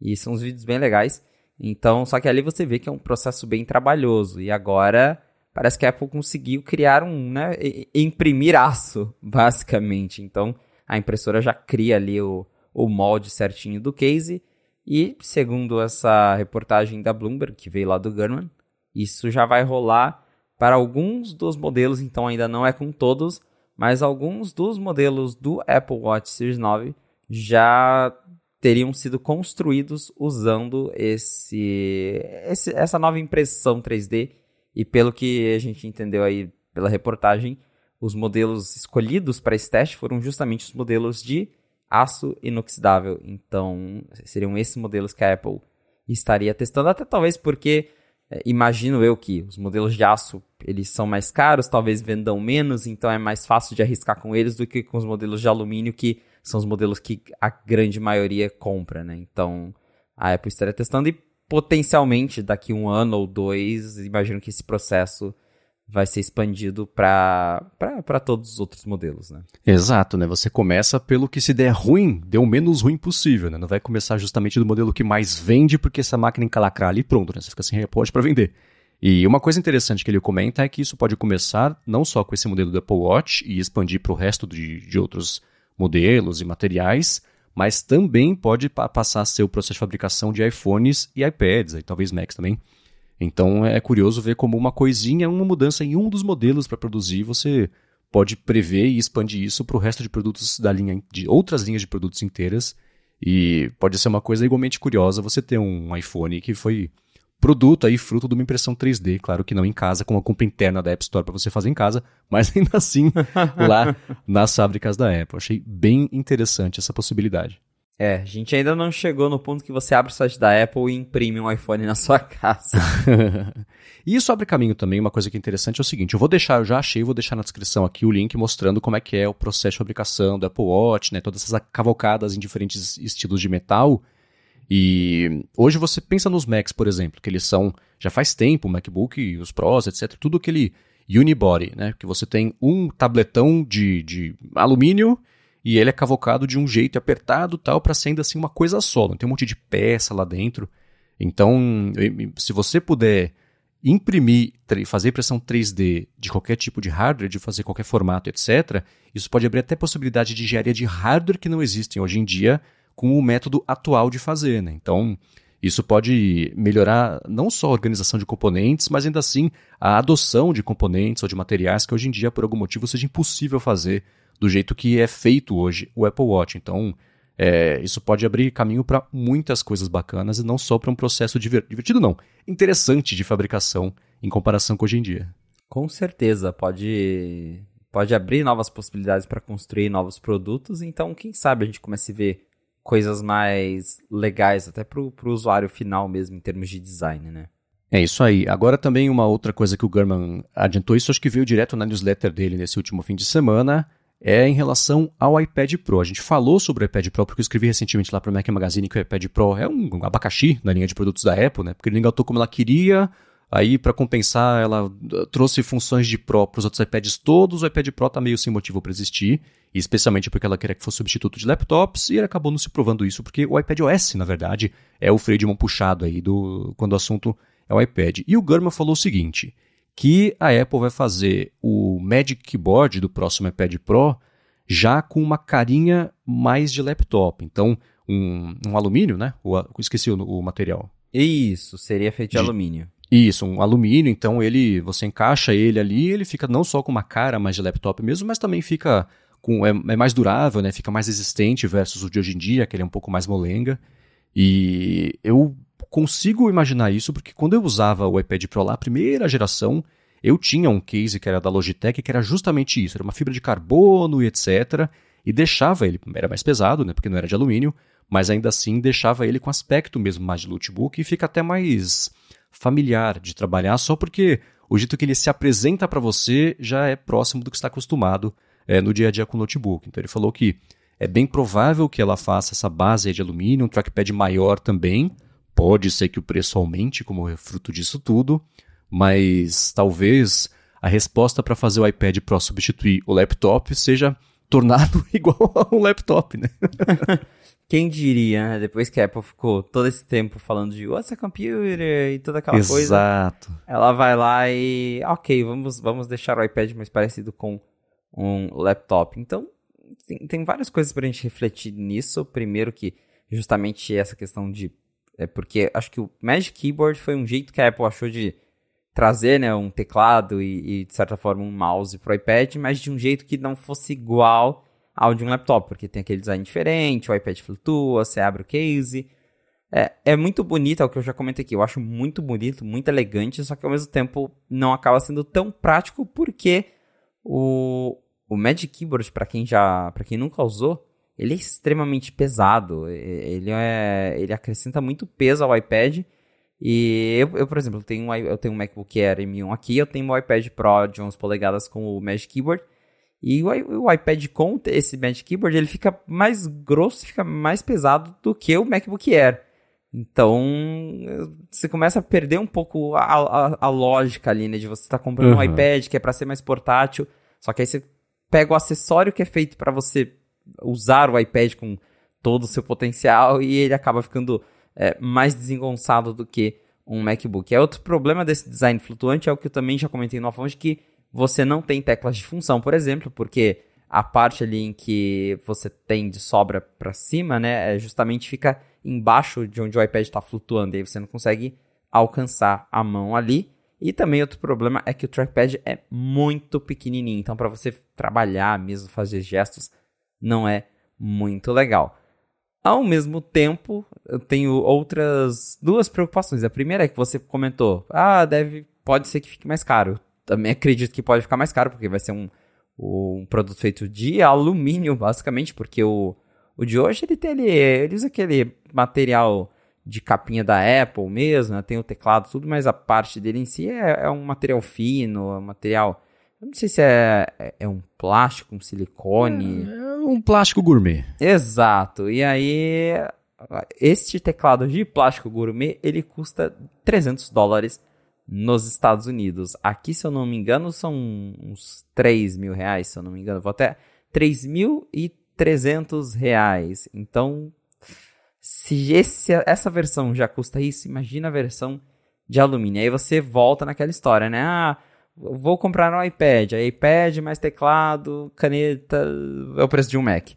E são uns vídeos bem legais. Então, só que ali você vê que é um processo bem trabalhoso. E agora parece que a Apple conseguiu criar um, né, imprimir aço, basicamente. Então, a impressora já cria ali o, o molde certinho do case. E, segundo essa reportagem da Bloomberg, que veio lá do Gurman, isso já vai rolar para alguns dos modelos, então ainda não é com todos, mas alguns dos modelos do Apple Watch Series 9 já teriam sido construídos usando esse, esse, essa nova impressão 3D. E pelo que a gente entendeu aí pela reportagem, os modelos escolhidos para esse teste foram justamente os modelos de aço inoxidável. Então, seriam esses modelos que a Apple estaria testando, até talvez porque é, imagino eu que os modelos de aço eles são mais caros, talvez vendam menos, então é mais fácil de arriscar com eles do que com os modelos de alumínio, que são os modelos que a grande maioria compra, né? Então a Apple estaria testando e potencialmente daqui um ano ou dois, imagino que esse processo vai ser expandido para todos os outros modelos, né? Exato, né? Você começa pelo que se der ruim, deu o menos ruim possível, né? Não vai começar justamente do modelo que mais vende, porque essa máquina encalacrar ali pronto, né? Você fica sem repórter para vender. E uma coisa interessante que ele comenta é que isso pode começar não só com esse modelo do Apple Watch e expandir para o resto de, de outros modelos e materiais, mas também pode passar a ser o processo de fabricação de iPhones e iPads, e talvez Macs também. Então é curioso ver como uma coisinha, uma mudança em um dos modelos para produzir, você pode prever e expandir isso para o resto de produtos da linha, de outras linhas de produtos inteiras. E pode ser uma coisa igualmente curiosa você ter um iPhone que foi produto aí, fruto de uma impressão 3D, claro que não em casa, com a compra interna da App Store para você fazer em casa, mas ainda assim lá nas fábricas da Apple. Achei bem interessante essa possibilidade. É, a gente ainda não chegou no ponto que você abre o site da Apple e imprime um iPhone na sua casa. e isso abre caminho também, uma coisa que é interessante é o seguinte, eu vou deixar, eu já achei, vou deixar na descrição aqui o link mostrando como é que é o processo de fabricação do Apple Watch, né, todas essas cavalcadas em diferentes estilos de metal. E hoje você pensa nos Macs, por exemplo, que eles são, já faz tempo, o MacBook, os Pros, etc, tudo aquele unibody, né, que você tem um tabletão de, de alumínio e ele é cavocado de um jeito apertado tal para ser ainda assim uma coisa só, não tem um monte de peça lá dentro. Então, se você puder imprimir, fazer impressão 3D de qualquer tipo de hardware, de fazer qualquer formato, etc., isso pode abrir até possibilidade de engenharia de hardware que não existem hoje em dia com o método atual de fazer. Né? Então, isso pode melhorar não só a organização de componentes, mas ainda assim a adoção de componentes ou de materiais que hoje em dia, por algum motivo, seja impossível fazer do jeito que é feito hoje o Apple Watch. Então, é, isso pode abrir caminho para muitas coisas bacanas e não só para um processo divertido, não, interessante de fabricação em comparação com hoje em dia. Com certeza, pode, pode abrir novas possibilidades para construir novos produtos, então quem sabe a gente comece a ver coisas mais legais até para o usuário final mesmo em termos de design, né? É isso aí. Agora também uma outra coisa que o Gurman adiantou, isso acho que veio direto na newsletter dele nesse último fim de semana, é em relação ao iPad Pro. A gente falou sobre o iPad Pro porque eu escrevi recentemente lá para o Mac Magazine que o iPad Pro é um abacaxi na linha de produtos da Apple, né? Porque ele engatou como ela queria, aí para compensar ela uh, trouxe funções de Pro para os outros iPads todos, o iPad Pro tá meio sem motivo para existir, especialmente porque ela queria que fosse substituto de laptops e acabou não se provando isso porque o iPad OS, na verdade, é o freio de mão puxado aí do quando o assunto é o iPad. E o Gurman falou o seguinte, que a Apple vai fazer o Magic Keyboard do próximo iPad Pro já com uma carinha mais de laptop. Então, um, um alumínio, né? O, esqueci o, o, material. Isso, seria feito de, de alumínio. Isso, um alumínio, então ele você encaixa ele ali, ele fica não só com uma cara mais de laptop mesmo, mas também fica com é, é mais durável, né? Fica mais resistente versus o de hoje em dia, que ele é um pouco mais molenga. E eu consigo imaginar isso porque quando eu usava o iPad Pro lá, primeira geração, eu tinha um case que era da Logitech, que era justamente isso, era uma fibra de carbono e etc. E deixava ele, era mais pesado, né, porque não era de alumínio, mas ainda assim deixava ele com aspecto mesmo mais de notebook e fica até mais familiar de trabalhar, só porque o jeito que ele se apresenta para você já é próximo do que está acostumado é, no dia a dia com o notebook. Então ele falou que é bem provável que ela faça essa base de alumínio, um trackpad maior também. Pode ser que o preço aumente como fruto disso tudo, mas talvez a resposta para fazer o iPad Pro substituir o laptop seja tornado igual a um laptop, né? Quem diria, né? Depois que a Apple ficou todo esse tempo falando de what's a computer e toda aquela Exato. coisa. Exato. Ela vai lá e, ok, vamos, vamos deixar o iPad mais parecido com um laptop. Então, tem, tem várias coisas pra gente refletir nisso. Primeiro que, justamente essa questão de... É porque acho que o Magic Keyboard foi um jeito que a Apple achou de trazer né, um teclado e, e, de certa forma, um mouse pro iPad, mas de um jeito que não fosse igual ao de um laptop, porque tem aquele design diferente, o iPad flutua, você abre o case. É, é muito bonito, é o que eu já comentei aqui. Eu acho muito bonito, muito elegante, só que ao mesmo tempo não acaba sendo tão prático porque o, o Magic Keyboard, para quem já, para quem nunca usou, ele é extremamente pesado. Ele é, ele acrescenta muito peso ao iPad. E eu, eu por exemplo, tenho um, eu tenho um MacBook Air M1 aqui, eu tenho um iPad Pro de 11 polegadas com o Magic Keyboard. E o, o, iPad com esse Magic Keyboard, ele fica mais grosso, fica mais pesado do que o MacBook Air. Então, você começa a perder um pouco a, a, a lógica ali, né? De você estar tá comprando uhum. um iPad que é para ser mais portátil, só que aí você pega o acessório que é feito para você usar o iPad com todo o seu potencial e ele acaba ficando é, mais desengonçado do que um MacBook. É outro problema desse design flutuante, é o que eu também já comentei no fonte que você não tem teclas de função, por exemplo, porque a parte ali em que você tem de sobra para cima, né, é justamente fica embaixo de onde o iPad está flutuando, e aí você não consegue alcançar a mão ali. E também outro problema é que o trackpad é muito pequenininho, então para você trabalhar mesmo, fazer gestos, não é muito legal. Ao mesmo tempo, eu tenho outras duas preocupações. A primeira é que você comentou, ah, deve, pode ser que fique mais caro também acredito que pode ficar mais caro, porque vai ser um, um produto feito de alumínio, basicamente, porque o, o de hoje ele tem ele, ele usa aquele material de capinha da Apple mesmo, né? tem o teclado tudo, mas a parte dele em si é, é um material fino, é um material, eu não sei se é, é, é um plástico, um silicone. É, um plástico gourmet. Exato. E aí, este teclado de plástico gourmet, ele custa 300 dólares nos Estados Unidos. Aqui, se eu não me engano, são uns 3 mil reais, se eu não me engano. Vou até 3.300 reais. Então, se esse, essa versão já custa isso, imagina a versão de alumínio. Aí você volta naquela história, né? Ah, vou comprar um iPad. Aí iPad mais teclado, caneta, é o preço de um Mac.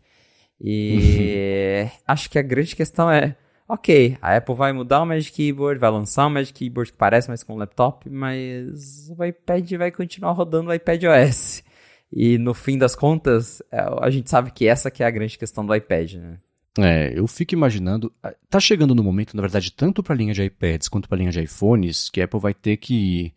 E acho que a grande questão é ok, a Apple vai mudar o Magic Keyboard, vai lançar um Magic Keyboard que parece mais com um laptop, mas o iPad vai continuar rodando o iPad OS. E no fim das contas, é, a gente sabe que essa que é a grande questão do iPad, né? É, eu fico imaginando, ah, tá chegando no momento, na verdade, tanto para a linha de iPads quanto para a linha de iPhones, que a Apple vai ter que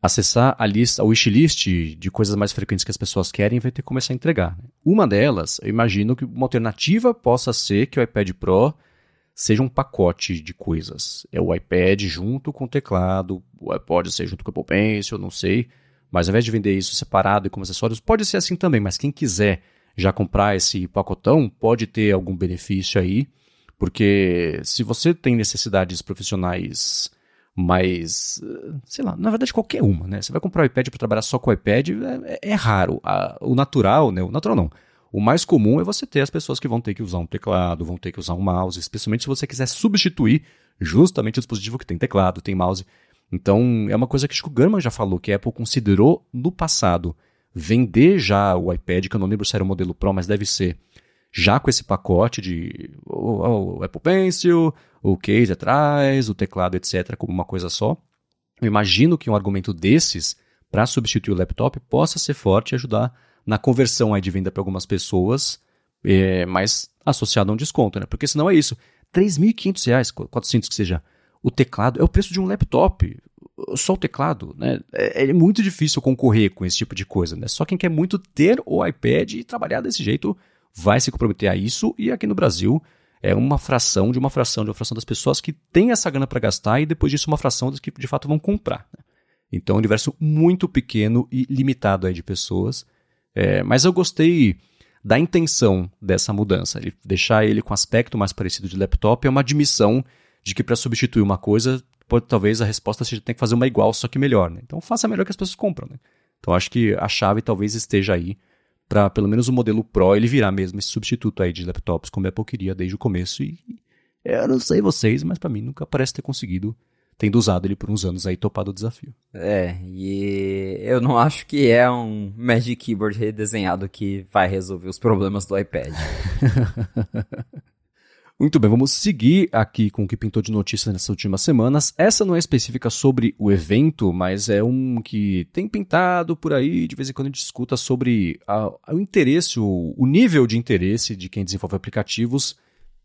acessar a lista, a wishlist de coisas mais frequentes que as pessoas querem vai ter que começar a entregar. Né? Uma delas, eu imagino que uma alternativa possa ser que o iPad Pro seja um pacote de coisas. É o iPad junto com o teclado, pode ser junto com o Apple Pencil, não sei. Mas ao invés de vender isso separado e como acessórios, pode ser assim também. Mas quem quiser já comprar esse pacotão, pode ter algum benefício aí. Porque se você tem necessidades profissionais mais, sei lá, na verdade qualquer uma, né? Você vai comprar o iPad para trabalhar só com o iPad, é, é raro. o natural, né? O natural não o mais comum é você ter as pessoas que vão ter que usar um teclado, vão ter que usar um mouse, especialmente se você quiser substituir justamente o dispositivo que tem teclado, tem mouse. Então, é uma coisa que o Gurman já falou, que a Apple considerou no passado vender já o iPad, que eu não lembro se era o modelo Pro, mas deve ser, já com esse pacote de o, Apple Pencil, o case atrás, o teclado, etc., como uma coisa só. Eu imagino que um argumento desses para substituir o laptop possa ser forte e ajudar na conversão aí de venda para algumas pessoas, é, mas associado a um desconto, né? Porque senão é isso. R$ 3.500, 400 que seja, o teclado é o preço de um laptop. Só o teclado, né? É, é muito difícil concorrer com esse tipo de coisa, né? Só quem quer muito ter o iPad e trabalhar desse jeito vai se comprometer a isso. E aqui no Brasil é uma fração de uma fração de uma fração das pessoas que tem essa grana para gastar e depois disso uma fração das que de fato vão comprar. Né? Então é um universo muito pequeno e limitado aí de pessoas. É, mas eu gostei da intenção dessa mudança. Ele, deixar ele com aspecto mais parecido de laptop é uma admissão de que para substituir uma coisa, pode, talvez a resposta seja tem que fazer uma igual, só que melhor. Né? Então faça melhor que as pessoas compram. Né? Então acho que a chave talvez esteja aí para pelo menos o modelo Pro ele virar mesmo esse substituto aí de laptops como a Apple queria desde o começo e eu não sei vocês, mas para mim nunca parece ter conseguido tendo usado ele por uns anos aí topado o desafio. É, e eu não acho que é um Magic Keyboard redesenhado que vai resolver os problemas do iPad. Muito bem, vamos seguir aqui com o que pintou de notícias nessas últimas semanas. Essa não é específica sobre o evento, mas é um que tem pintado por aí, de vez em quando a gente escuta sobre a, o interesse, o, o nível de interesse de quem desenvolve aplicativos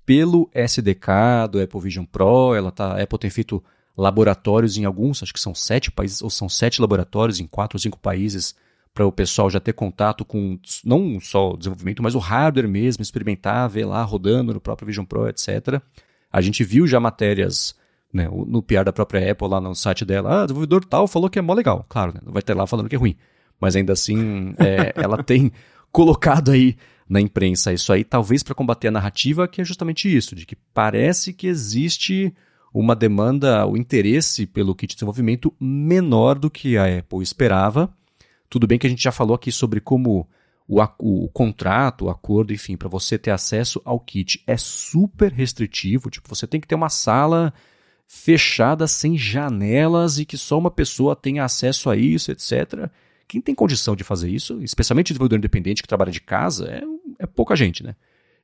pelo SDK do Apple Vision Pro. Ela tá, a Apple tem feito laboratórios em alguns, acho que são sete países, ou são sete laboratórios em quatro ou cinco países para o pessoal já ter contato com não só o desenvolvimento, mas o hardware mesmo, experimentar, ver lá rodando no próprio Vision Pro, etc. A gente viu já matérias né, no PR da própria Apple lá no site dela, ah, desenvolvedor tal falou que é mó legal. Claro, né, não vai ter lá falando que é ruim. Mas ainda assim, é, ela tem colocado aí na imprensa isso aí, talvez para combater a narrativa, que é justamente isso, de que parece que existe uma demanda, o interesse pelo kit de desenvolvimento menor do que a Apple esperava tudo bem que a gente já falou aqui sobre como o, o, o contrato, o acordo, enfim, para você ter acesso ao kit é super restritivo. Tipo, você tem que ter uma sala fechada, sem janelas e que só uma pessoa tenha acesso a isso, etc. Quem tem condição de fazer isso, especialmente desenvolvedor independente que trabalha de casa, é, é pouca gente, né?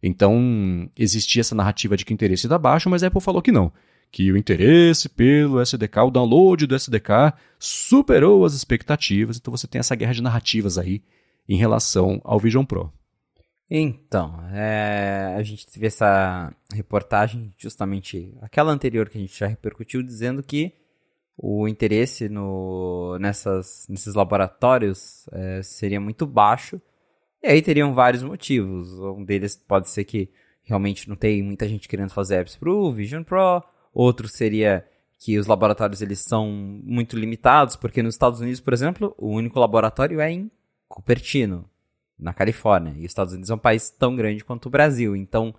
Então, existia essa narrativa de que o interesse está baixo, mas a Apple falou que não que o interesse pelo SDK, o download do SDK, superou as expectativas. Então você tem essa guerra de narrativas aí em relação ao Vision Pro. Então, é, a gente teve essa reportagem, justamente aquela anterior que a gente já repercutiu, dizendo que o interesse no, nessas, nesses laboratórios é, seria muito baixo. E aí teriam vários motivos. Um deles pode ser que realmente não tem muita gente querendo fazer apps para o Vision Pro. Outro seria que os laboratórios eles são muito limitados, porque nos Estados Unidos, por exemplo, o único laboratório é em Cupertino, na Califórnia. E os Estados Unidos é um país tão grande quanto o Brasil. Então,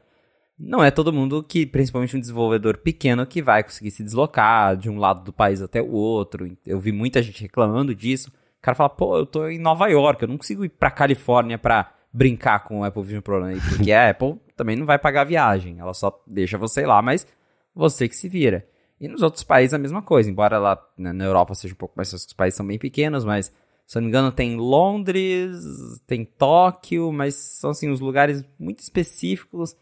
não é todo mundo que, principalmente um desenvolvedor pequeno, que vai conseguir se deslocar de um lado do país até o outro. Eu vi muita gente reclamando disso. O cara fala, pô, eu tô em Nova York, eu não consigo ir pra Califórnia pra brincar com o Apple Vision Pro, né? Porque a Apple também não vai pagar a viagem, ela só deixa você ir lá, mas você que se vira. E nos outros países a mesma coisa, embora lá na Europa seja um pouco mais, os países são bem pequenos, mas se eu não me engano tem Londres, tem Tóquio, mas são assim os lugares muito específicos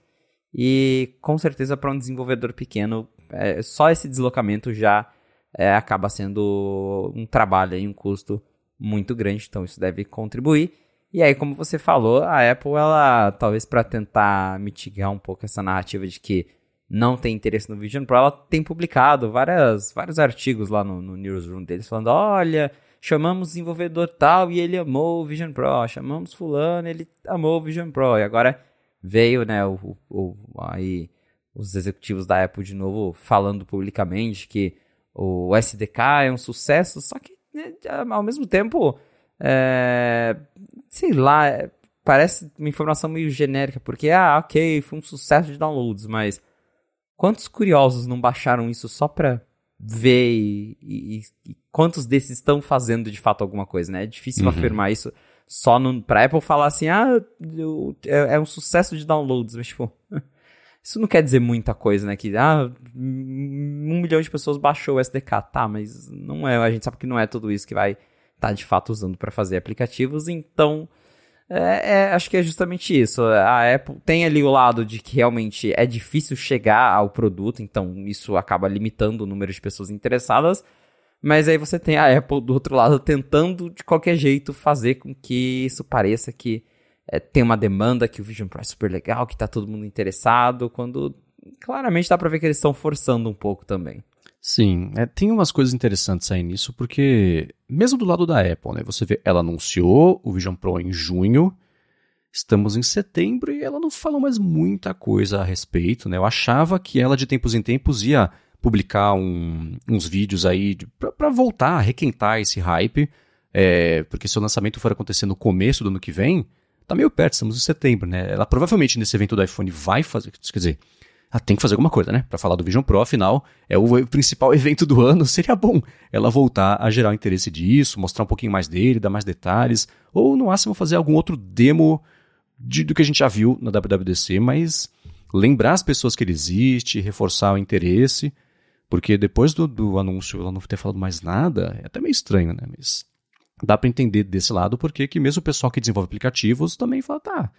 e com certeza para um desenvolvedor pequeno é, só esse deslocamento já é, acaba sendo um trabalho e um custo muito grande, então isso deve contribuir. E aí, como você falou, a Apple, ela talvez para tentar mitigar um pouco essa narrativa de que não tem interesse no Vision Pro, ela tem publicado várias, vários artigos lá no, no newsroom deles falando: olha, chamamos desenvolvedor tal e ele amou o Vision Pro, chamamos fulano, ele amou o Vision Pro. E agora veio, né, o, o, aí os executivos da Apple de novo falando publicamente que o SDK é um sucesso, só que né, ao mesmo tempo, é, sei lá, é, parece uma informação meio genérica, porque, ah, ok, foi um sucesso de downloads, mas Quantos curiosos não baixaram isso só pra ver e, e, e quantos desses estão fazendo de fato alguma coisa, né? É difícil uhum. afirmar isso só no, pra Apple falar assim, ah, eu, é, é, um sucesso de downloads, mas tipo, isso não quer dizer muita coisa, né? Que, ah, um milhão de pessoas baixou o SDK, tá, mas não é, a gente sabe que não é tudo isso que vai estar tá, de fato usando para fazer aplicativos, então é, é, acho que é justamente isso. A Apple tem ali o lado de que realmente é difícil chegar ao produto, então isso acaba limitando o número de pessoas interessadas. Mas aí você tem a Apple do outro lado tentando de qualquer jeito fazer com que isso pareça que é, tem uma demanda, que o Vision Pro é super legal, que tá todo mundo interessado, quando claramente dá pra ver que eles estão forçando um pouco também. Sim, é, tem umas coisas interessantes aí nisso, porque mesmo do lado da Apple, né, você vê, ela anunciou o Vision Pro em junho, estamos em setembro e ela não falou mais muita coisa a respeito, né? Eu achava que ela de tempos em tempos ia publicar um, uns vídeos aí para voltar a requentar esse hype, é, porque se o lançamento for acontecer no começo do ano que vem, tá meio perto, estamos em setembro, né? Ela provavelmente nesse evento do iPhone vai fazer, quer dizer, ela tem que fazer alguma coisa, né? Para falar do Vision Pro, afinal, é o principal evento do ano, seria bom ela voltar a gerar o interesse disso, mostrar um pouquinho mais dele, dar mais detalhes, ou no máximo fazer algum outro demo de, do que a gente já viu na WWDC, mas lembrar as pessoas que ele existe, reforçar o interesse, porque depois do, do anúncio ela não ter falado mais nada, é até meio estranho, né? Mas dá para entender desse lado porque que mesmo o pessoal que desenvolve aplicativos também fala, tá,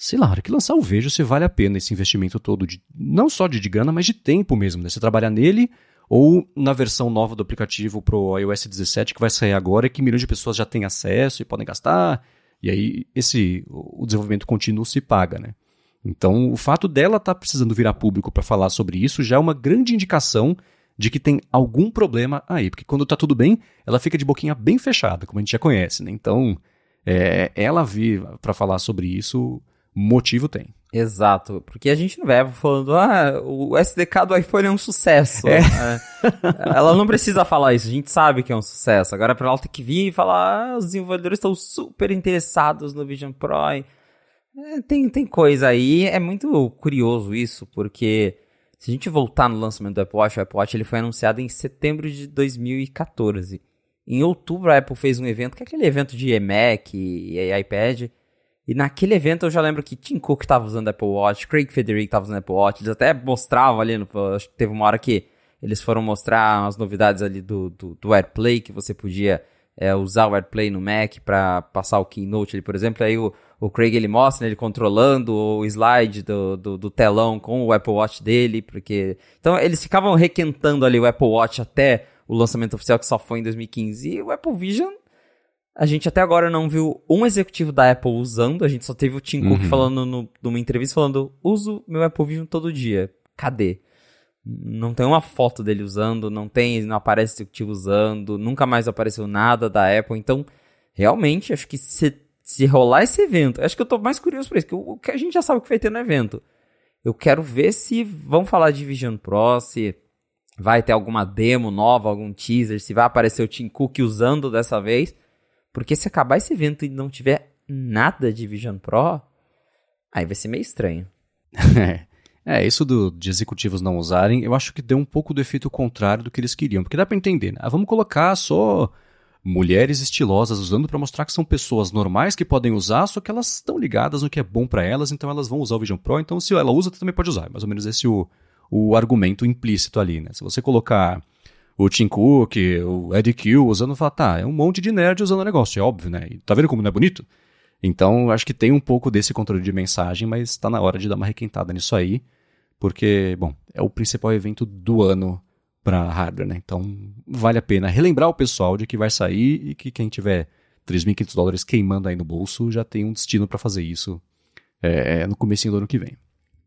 sei lá, a hora que lançar o Vejo, se vale a pena esse investimento todo, de, não só de, de grana, mas de tempo mesmo, né? Você trabalhar nele ou na versão nova do aplicativo para o iOS 17 que vai sair agora e que milhões de pessoas já têm acesso e podem gastar, e aí esse o desenvolvimento contínuo se paga, né? Então, o fato dela estar tá precisando virar público para falar sobre isso já é uma grande indicação de que tem algum problema aí, porque quando está tudo bem, ela fica de boquinha bem fechada, como a gente já conhece, né? Então, é, ela vir para falar sobre isso motivo tem. Exato, porque a gente não vai falando, ah, o SDK do iPhone é um sucesso. É. É. ela não precisa falar isso, a gente sabe que é um sucesso. Agora para ela ter que vir e falar, ah, os desenvolvedores estão super interessados no Vision Pro. É, tem, tem coisa aí, é muito curioso isso, porque se a gente voltar no lançamento do Apple Watch, o Apple Watch ele foi anunciado em setembro de 2014. Em outubro a Apple fez um evento, que é aquele evento de Mac e iPad, e naquele evento eu já lembro que Tim Cook tava usando Apple Watch, Craig Federici tava usando Apple Watch, eles até mostravam ali, no, acho que teve uma hora que eles foram mostrar as novidades ali do, do, do AirPlay, que você podia é, usar o AirPlay no Mac para passar o Keynote ali, por exemplo, aí o, o Craig ele mostra né, ele controlando o slide do, do, do, telão com o Apple Watch dele, porque... Então eles ficavam requentando ali o Apple Watch até o lançamento oficial que só foi em 2015, e o Apple Vision a gente até agora não viu um executivo da Apple usando, a gente só teve o Tim Cook uhum. falando no, numa entrevista falando: uso meu Apple Vision todo dia. Cadê? Não tem uma foto dele usando, não tem, não aparece executivo usando, nunca mais apareceu nada da Apple. Então, realmente, acho que se, se rolar esse evento, acho que eu tô mais curioso por isso, que o que a gente já sabe que vai ter no evento. Eu quero ver se vão falar de Vision Pro, se vai ter alguma demo nova, algum teaser, se vai aparecer o Tim Cook usando dessa vez. Porque se acabar esse evento e não tiver nada de Vision Pro, aí vai ser meio estranho. é, isso do, de executivos não usarem, eu acho que deu um pouco do efeito contrário do que eles queriam. Porque dá pra entender, né? Ah, vamos colocar só mulheres estilosas usando para mostrar que são pessoas normais que podem usar, só que elas estão ligadas no que é bom para elas, então elas vão usar o Vision Pro. Então, se ela usa, tu também pode usar. É mais ou menos esse o, o argumento implícito ali, né? Se você colocar o Tim Cook, o Ed Q usando, fala, tá, é um monte de nerd usando o negócio, é óbvio, né? E tá vendo como não é bonito? Então, acho que tem um pouco desse controle de mensagem, mas está na hora de dar uma requentada nisso aí, porque, bom, é o principal evento do ano para hardware, né? Então, vale a pena relembrar o pessoal de que vai sair e que quem tiver 3.500 dólares queimando aí no bolso já tem um destino para fazer isso é, no começo do ano que vem.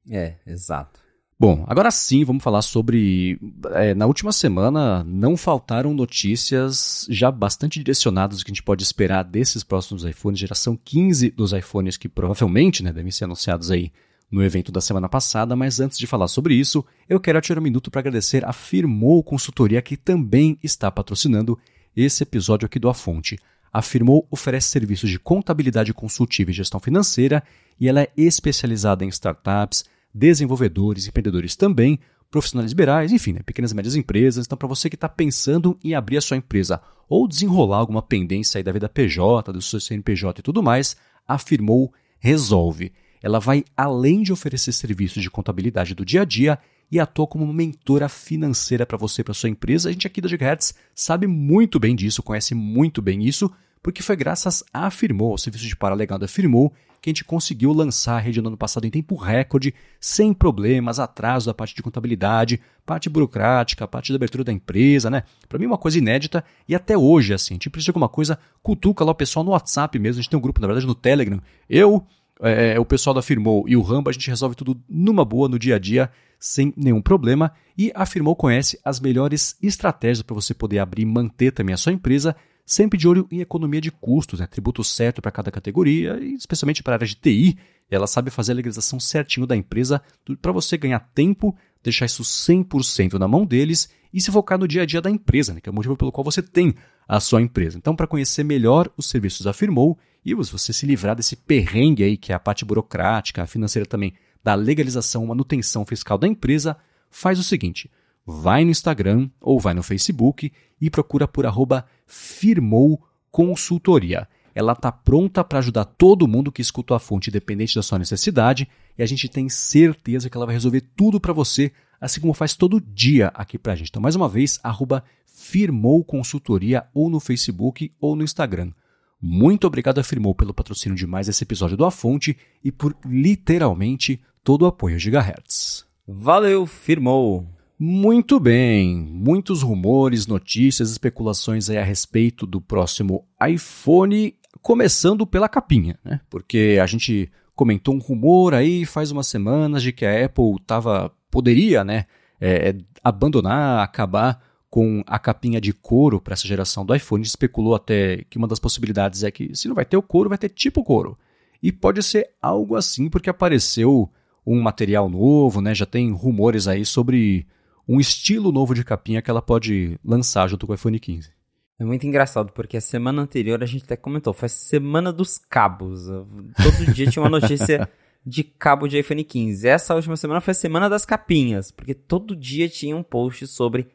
É, exato. Bom, agora sim vamos falar sobre. É, na última semana não faltaram notícias já bastante direcionadas que a gente pode esperar desses próximos iPhones, geração 15 dos iPhones que provavelmente né, devem ser anunciados aí no evento da semana passada, mas antes de falar sobre isso, eu quero tirar um minuto para agradecer a Firmou Consultoria que também está patrocinando esse episódio aqui do A Fonte. A Firmou oferece serviços de contabilidade consultiva e gestão financeira e ela é especializada em startups desenvolvedores, empreendedores também, profissionais liberais, enfim, né, pequenas e médias empresas. Então, para você que está pensando em abrir a sua empresa ou desenrolar alguma pendência aí da vida PJ, do seu CNPJ e tudo mais, afirmou Resolve. Ela vai além de oferecer serviços de contabilidade do dia a dia e atua como uma mentora financeira para você e para sua empresa. A gente aqui da Gigahertz sabe muito bem disso, conhece muito bem isso, porque foi graças a Afirmou, ao serviço de paralegado Afirmou, que a gente conseguiu lançar a rede no ano passado em tempo recorde, sem problemas, atraso da parte de contabilidade, parte burocrática, parte da abertura da empresa, né? Para mim é uma coisa inédita e até hoje, assim, a gente precisa de alguma coisa, cutuca lá o pessoal no WhatsApp mesmo, a gente tem um grupo, na verdade, no Telegram. Eu, é, o pessoal da Firmou e o Rambo, a gente resolve tudo numa boa, no dia a dia, sem nenhum problema e afirmou conhece as melhores estratégias para você poder abrir e manter também a sua empresa, sempre de olho em economia de custos, né? tributo certo para cada categoria, e especialmente para a área de TI. Ela sabe fazer a legalização certinho da empresa para você ganhar tempo, deixar isso 100% na mão deles e se focar no dia a dia da empresa, né? que é o motivo pelo qual você tem a sua empresa. Então, para conhecer melhor os serviços afirmou e você se livrar desse perrengue aí, que é a parte burocrática, a financeira também, da legalização, manutenção fiscal da empresa, faz o seguinte: vai no Instagram ou vai no Facebook e procura por arroba Firmou Consultoria. Ela está pronta para ajudar todo mundo que escuta a fonte, independente da sua necessidade, e a gente tem certeza que ela vai resolver tudo para você, assim como faz todo dia aqui para a gente. Então, mais uma vez, arroba Firmou Consultoria ou no Facebook ou no Instagram. Muito obrigado a Firmou pelo patrocínio de mais esse episódio do A Fonte e por literalmente todo o apoio Gigahertz. Valeu, Firmou! Muito bem, muitos rumores, notícias, especulações aí a respeito do próximo iPhone, começando pela capinha, né? Porque a gente comentou um rumor aí faz umas semanas de que a Apple tava, poderia, né, é, abandonar, acabar com a capinha de couro para essa geração do iPhone. Especulou até que uma das possibilidades é que se não vai ter o couro, vai ter tipo couro. E pode ser algo assim porque apareceu um material novo, né? Já tem rumores aí sobre um estilo novo de capinha que ela pode lançar junto com o iPhone 15. É muito engraçado, porque a semana anterior a gente até comentou, foi a semana dos cabos. Todo dia tinha uma notícia de cabo de iPhone 15. Essa última semana foi a semana das capinhas, porque todo dia tinha um post sobre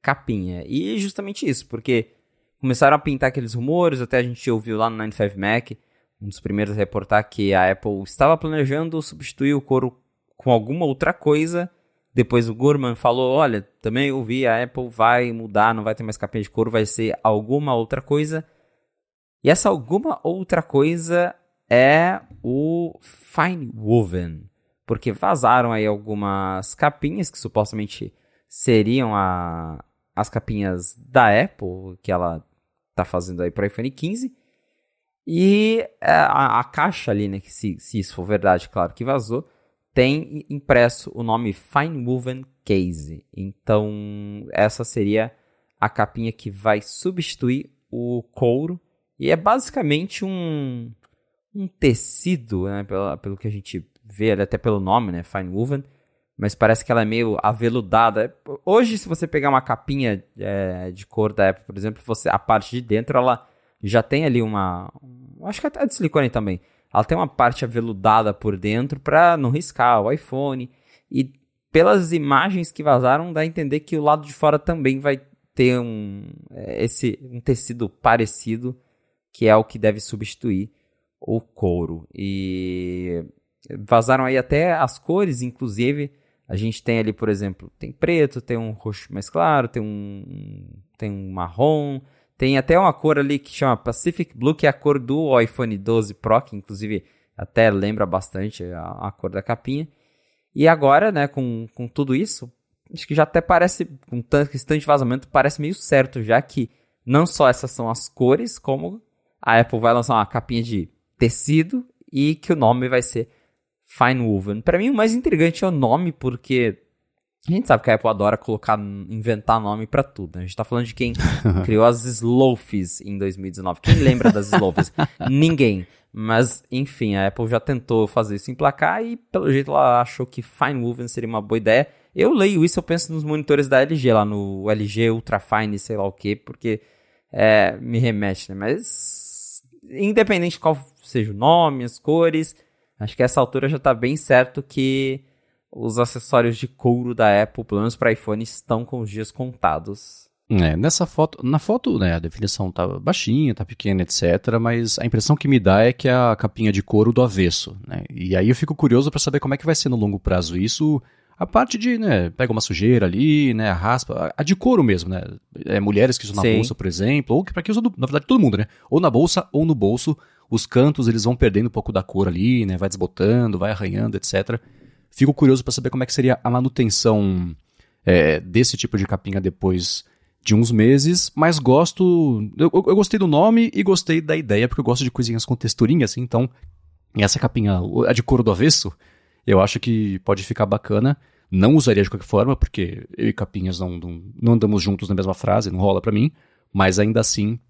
capinha. E justamente isso, porque começaram a pintar aqueles rumores, até a gente ouviu lá no 95 Mac, um dos primeiros a reportar que a Apple estava planejando substituir o couro com alguma outra coisa depois o Gurman falou: olha, também ouvi, a Apple vai mudar, não vai ter mais capinha de couro, vai ser alguma outra coisa. E essa alguma outra coisa é o Fine Woven. Porque vazaram aí algumas capinhas que supostamente seriam a, as capinhas da Apple, que ela tá fazendo aí para iPhone 15. E é, a, a, caixa ali, né, que se, se isso for verdade, claro que vazou, tem impresso o nome Fine Woven Case. Então, essa seria a capinha que vai substituir o couro. E é basicamente um, um tecido, né, pelo, pelo que a gente vê, até pelo nome, né, Fine Woven. Mas parece que ela é meio aveludada. Hoje, se você pegar uma capinha é, de cor da Apple, por exemplo, você, a parte de dentro, ela já tem ali uma... Acho que até de silicone também ela tem uma parte aveludada por dentro para não riscar o iPhone. E pelas imagens que vazaram, dá a entender que o lado de fora também vai ter um, é, esse, um tecido parecido, que é o que deve substituir o couro. E vazaram aí até as cores, inclusive. A gente tem ali, por exemplo, tem preto, tem um roxo mais claro, tem um, tem um marrom, tem até uma cor ali que chama Pacific Blue, que é a cor do iPhone 12 Pro, que inclusive até lembra bastante a, a cor da capinha. E agora, né, com, com tudo isso, acho que já até parece, com tanto de vazamento, parece meio certo, já que não só essas são as cores, como a Apple vai lançar uma capinha de tecido e que o nome vai ser Fine Woven. Para mim, o mais intrigante é o nome, porque a gente sabe que a Apple adora colocar, inventar nome para tudo. Né? A gente tá falando de quem criou as Slowfies em 2019. Quem lembra das Slowfies? Ninguém. Mas, enfim, a Apple já tentou fazer isso em placar e, pelo jeito, ela achou que Fine Woven seria uma boa ideia. Eu leio isso, eu penso nos monitores da LG, lá no LG Ultra Fine, sei lá o que, porque é, me remete, né? Mas, independente de qual seja o nome, as cores, acho que a essa altura já tá bem certo que os acessórios de couro da Apple, pelo menos para iPhone, estão com os dias contados. É, nessa foto, na foto, né, a definição tá baixinha, tá pequena, etc, mas a impressão que me dá é que é a capinha de couro do avesso, né? E aí eu fico curioso para saber como é que vai ser no longo prazo isso. A parte de, né, pega uma sujeira ali, né, raspa, a de couro mesmo, né? É, mulheres que usam na Sim. bolsa, por exemplo, ou para que usa, na verdade, todo mundo, né? Ou na bolsa ou no bolso, os cantos eles vão perdendo um pouco da cor ali, né? Vai desbotando, vai arranhando, etc. Fico curioso para saber como é que seria a manutenção é, desse tipo de capinha depois de uns meses, mas gosto. Eu, eu, gostei do nome e gostei da ideia, porque eu gosto de coisinhas com texturinha, assim, então. Essa capinha, a de couro do avesso, eu acho que pode ficar bacana. Não usaria de qualquer forma, porque eu e Capinhas não, não, não andamos juntos na mesma frase, não rola para mim. Mas ainda assim,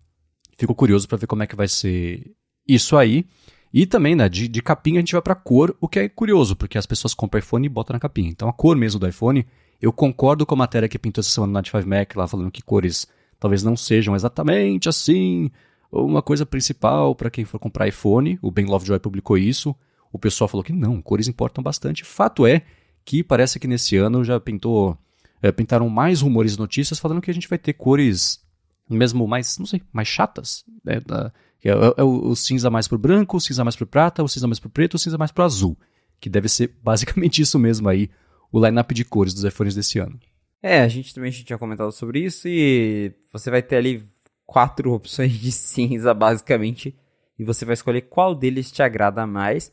fico curioso para ver como é que vai ser isso aí. E também, né, de, de capinha a gente vai pra cor, o que é curioso, porque as pessoas compram iPhone e botam na capinha. Então a cor mesmo do iPhone, eu concordo com a matéria que pintou essa semana no 95 Mac, lá falando que cores talvez não sejam exatamente assim, uma coisa principal para quem for comprar iPhone. O Ben Lovejoy publicou isso. O pessoal falou que não, cores importam bastante. Fato é que parece que nesse ano já pintou, é, pintaram mais rumores e notícias falando que a gente vai ter cores mesmo mais, não sei, mais chatas. Né? É, é, é o, o, cinza mais pro branco, o cinza mais pro prata, o cinza mais pro preto, o cinza mais pro azul. Que deve ser basicamente isso mesmo aí, o line-up de cores dos iPhones desse ano. É, a gente também tinha comentado sobre isso e você vai ter ali quatro opções de cinza, basicamente, e você vai escolher qual deles te agrada mais.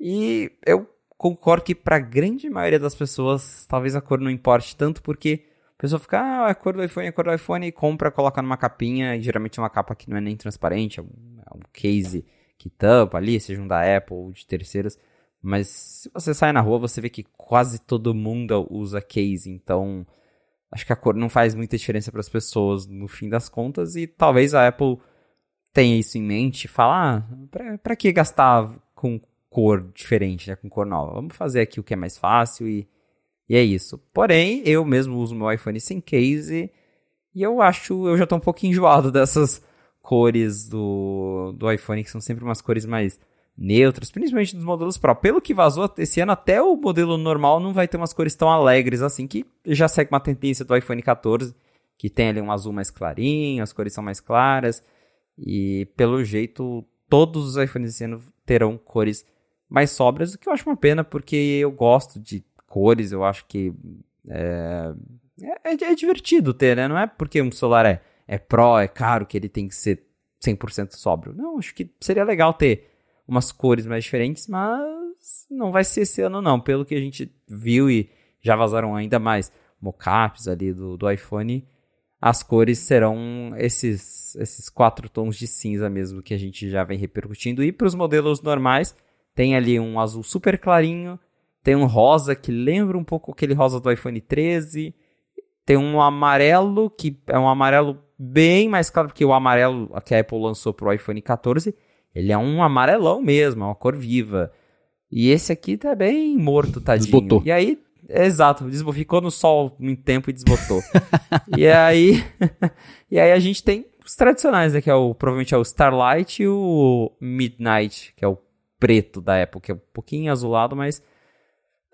E eu concordo que para a grande maioria das pessoas, talvez a cor não importe tanto, porque a pessoa fica, ah, a cor do iPhone, a cor do iPhone, e compra, coloca numa capinha, e geralmente é uma capa que não é nem transparente, é um, é um case que tampa ali, seja um da Apple ou de terceiros. Mas se você sai na rua, você vê que quase todo mundo usa case, então acho que a cor não faz muita diferença para as pessoas no fim das contas, e talvez a Apple tenha isso em mente, falar, ah, para que gastar com cor diferente, né, com cor nova? Vamos fazer aqui o que é mais fácil e e é isso. Porém, eu mesmo uso meu iPhone sem case e eu acho, eu já tô um pouco enjoado dessas cores do, do iPhone, que são sempre umas cores mais neutras, principalmente dos modelos Pro. Pelo que vazou esse ano, até o modelo normal não vai ter umas cores tão alegres assim, que já segue uma tendência do iPhone 14, que tem ali um azul mais clarinho, as cores são mais claras, e pelo jeito todos os iPhones esse ano terão cores mais sóbrias, o que eu acho uma pena, porque eu gosto de cores, eu acho que é, é, é, divertido ter, né? Não é porque um celular é, é Pro, é caro, que ele tem que ser 100% sóbrio. Não, acho que seria legal ter umas cores mais diferentes, mas não vai ser esse ano não. Pelo que a gente viu e já vazaram ainda mais mockups ali do, do iPhone, as cores serão esses, esses quatro tons de cinza mesmo que a gente já vem repercutindo. E para os modelos normais, tem ali um azul super clarinho, tem um rosa que lembra um pouco aquele rosa do iPhone 13. Tem um amarelo que é um amarelo bem mais claro, porque o amarelo que a Apple lançou para o iPhone 14, ele é um amarelão mesmo, é uma cor viva. E esse aqui tá bem morto, tadinho. Desbotou. E aí, exato, ficou no sol um tempo e desbotou. e aí, e aí a gente tem os tradicionais, né, que é o provavelmente é o Starlight e o Midnight, que é o preto da Apple, que é um pouquinho azulado, mas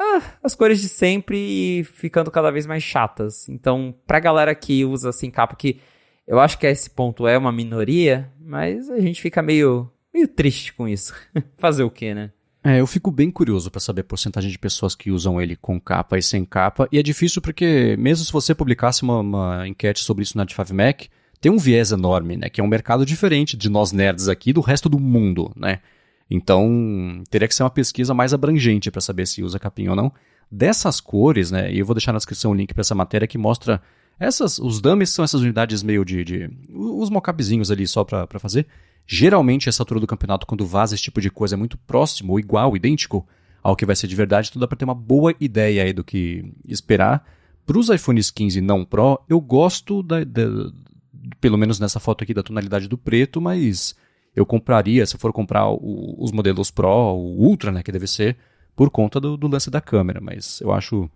ah, as cores de sempre e ficando cada vez mais chatas. Então, pra galera que usa sem capa, que eu acho que esse ponto é uma minoria, mas a gente fica meio, meio triste com isso. Fazer o quê, né? É, eu fico bem curioso para saber a porcentagem de pessoas que usam ele com capa e sem capa. E é difícil porque, mesmo se você publicasse uma, uma enquete sobre isso na D5 Mac, tem um viés enorme, né? Que é um mercado diferente de nós nerds aqui do resto do mundo, né? Então, teria que ser uma pesquisa mais abrangente para saber se usa capim ou não. Dessas cores, né? E eu vou deixar na descrição o link para essa matéria que mostra essas, os dummies são essas unidades meio de, de os mockupzinhos ali só para fazer. Geralmente essa altura do campeonato quando vaza esse tipo de coisa é muito próximo ou igual, idêntico ao que vai ser de verdade, então dá para ter uma boa ideia aí do que esperar. Para os iPhones 15 não Pro, eu gosto da, da, pelo menos nessa foto aqui da tonalidade do preto, mas eu compraria, se eu for comprar o, os modelos Pro, o Ultra, né, que deve ser, por conta do, do, lance da câmera. Mas eu acho,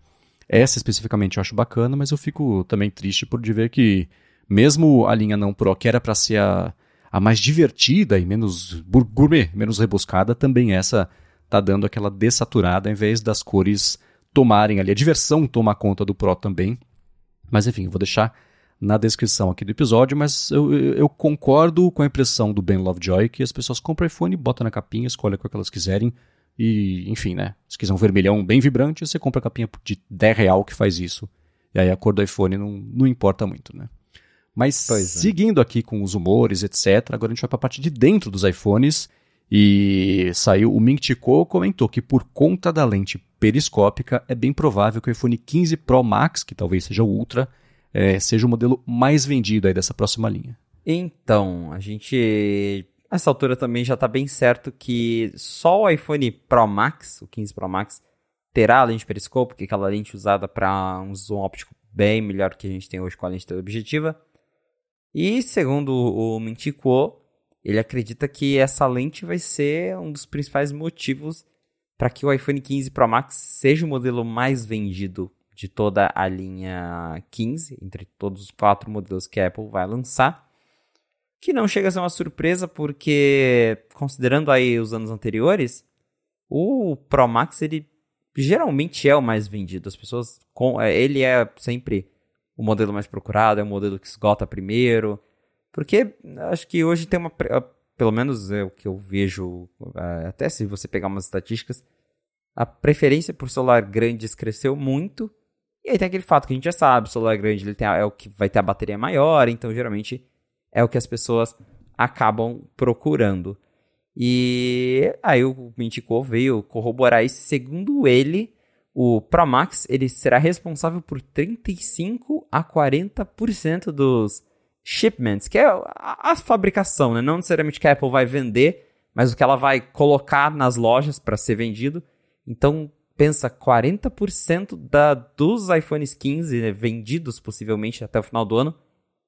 essa especificamente eu acho bacana, mas eu fico também triste por de ver que, mesmo a linha não Pro, que era para ser a, a mais divertida e menos gourmet, menos rebuscada, também essa tá dando aquela dessaturada, em vez das cores tomarem ali. A diversão toma conta do Pro também. Mas enfim, vou deixar na descrição aqui do episódio, mas eu, eu concordo com a impressão do Ben Lovejoy que as pessoas compram iPhone, botam na capinha, escolhem o que elas quiserem e, enfim, né? Se quiser um vermelhão bem vibrante, você compra a capinha de 10 real que faz isso. E aí a cor do iPhone não, não importa muito, né? Mas é. seguindo aqui com os humores, etc., agora a gente vai para a parte de dentro dos iPhones. E saiu, o Ming Chico comentou que por conta da lente periscópica é bem provável que o iPhone 15 Pro Max, que talvez seja o Ultra, é, seja o modelo mais vendido aí dessa próxima linha. Então, a gente. Nessa altura também já está bem certo que só o iPhone Pro Max, o 15 Pro Max, terá a lente periscope, que é aquela lente usada para um zoom óptico bem melhor que a gente tem hoje com a lente teleobjetiva. E segundo o Mintico, ele acredita que essa lente vai ser um dos principais motivos para que o iPhone 15 Pro Max seja o modelo mais vendido de toda a linha 15, entre todos os quatro modelos que a Apple vai lançar. Que não chega a ser uma surpresa, porque considerando aí os anos anteriores, o Pro Max ele geralmente é o mais vendido. As pessoas. Com, é, ele é sempre o modelo mais procurado, é o modelo que esgota primeiro. Porque acho que hoje tem uma. Pelo menos é o que eu vejo, é, até se você pegar umas estatísticas, a preferência por celular grandes cresceu muito. E aí tem aquele fato que a gente já sabe, o celular grande ele tem, é o que vai ter a bateria maior, então geralmente é o que as pessoas acabam procurando. E aí o Mintico veio corroborar isso. Segundo ele, o Pro Max ele será responsável por 35 a 40% dos shipments, que é a, a, fabricação, né? Não necessariamente que a Apple vai vender, mas o que ela vai colocar nas lojas para ser vendido. Então, pensa, 40% da, dos iPhones 15 né, vendidos possivelmente até o final do ano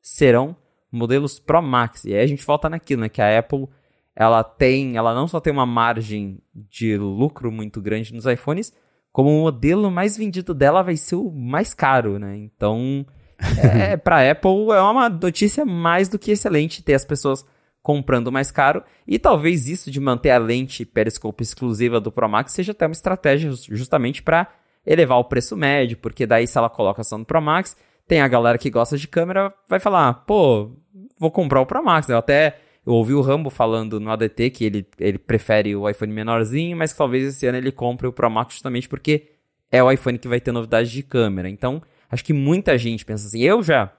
serão modelos Pro Max. E aí a gente volta naquilo, né? Que a Apple ela tem, ela não só tem uma margem de lucro muito grande nos iPhones, como o modelo mais vendido dela vai ser o mais caro, né? Então, é, para Apple é uma notícia mais do que excelente ter as pessoas comprando mais caro e talvez isso de manter a lente periscope exclusiva do Pro Max seja até uma estratégia justamente para elevar o preço médio, porque daí se ela coloca só no Pro Max, tem a galera que gosta de câmera vai falar, pô, vou comprar o Pro Max, eu até eu ouvi o Rambo falando no ADT que ele, ele prefere o iPhone menorzinho, mas talvez esse ano ele compre o Pro Max justamente porque é o iPhone que vai ter novidade de câmera. Então, acho que muita gente pensa assim. Eu já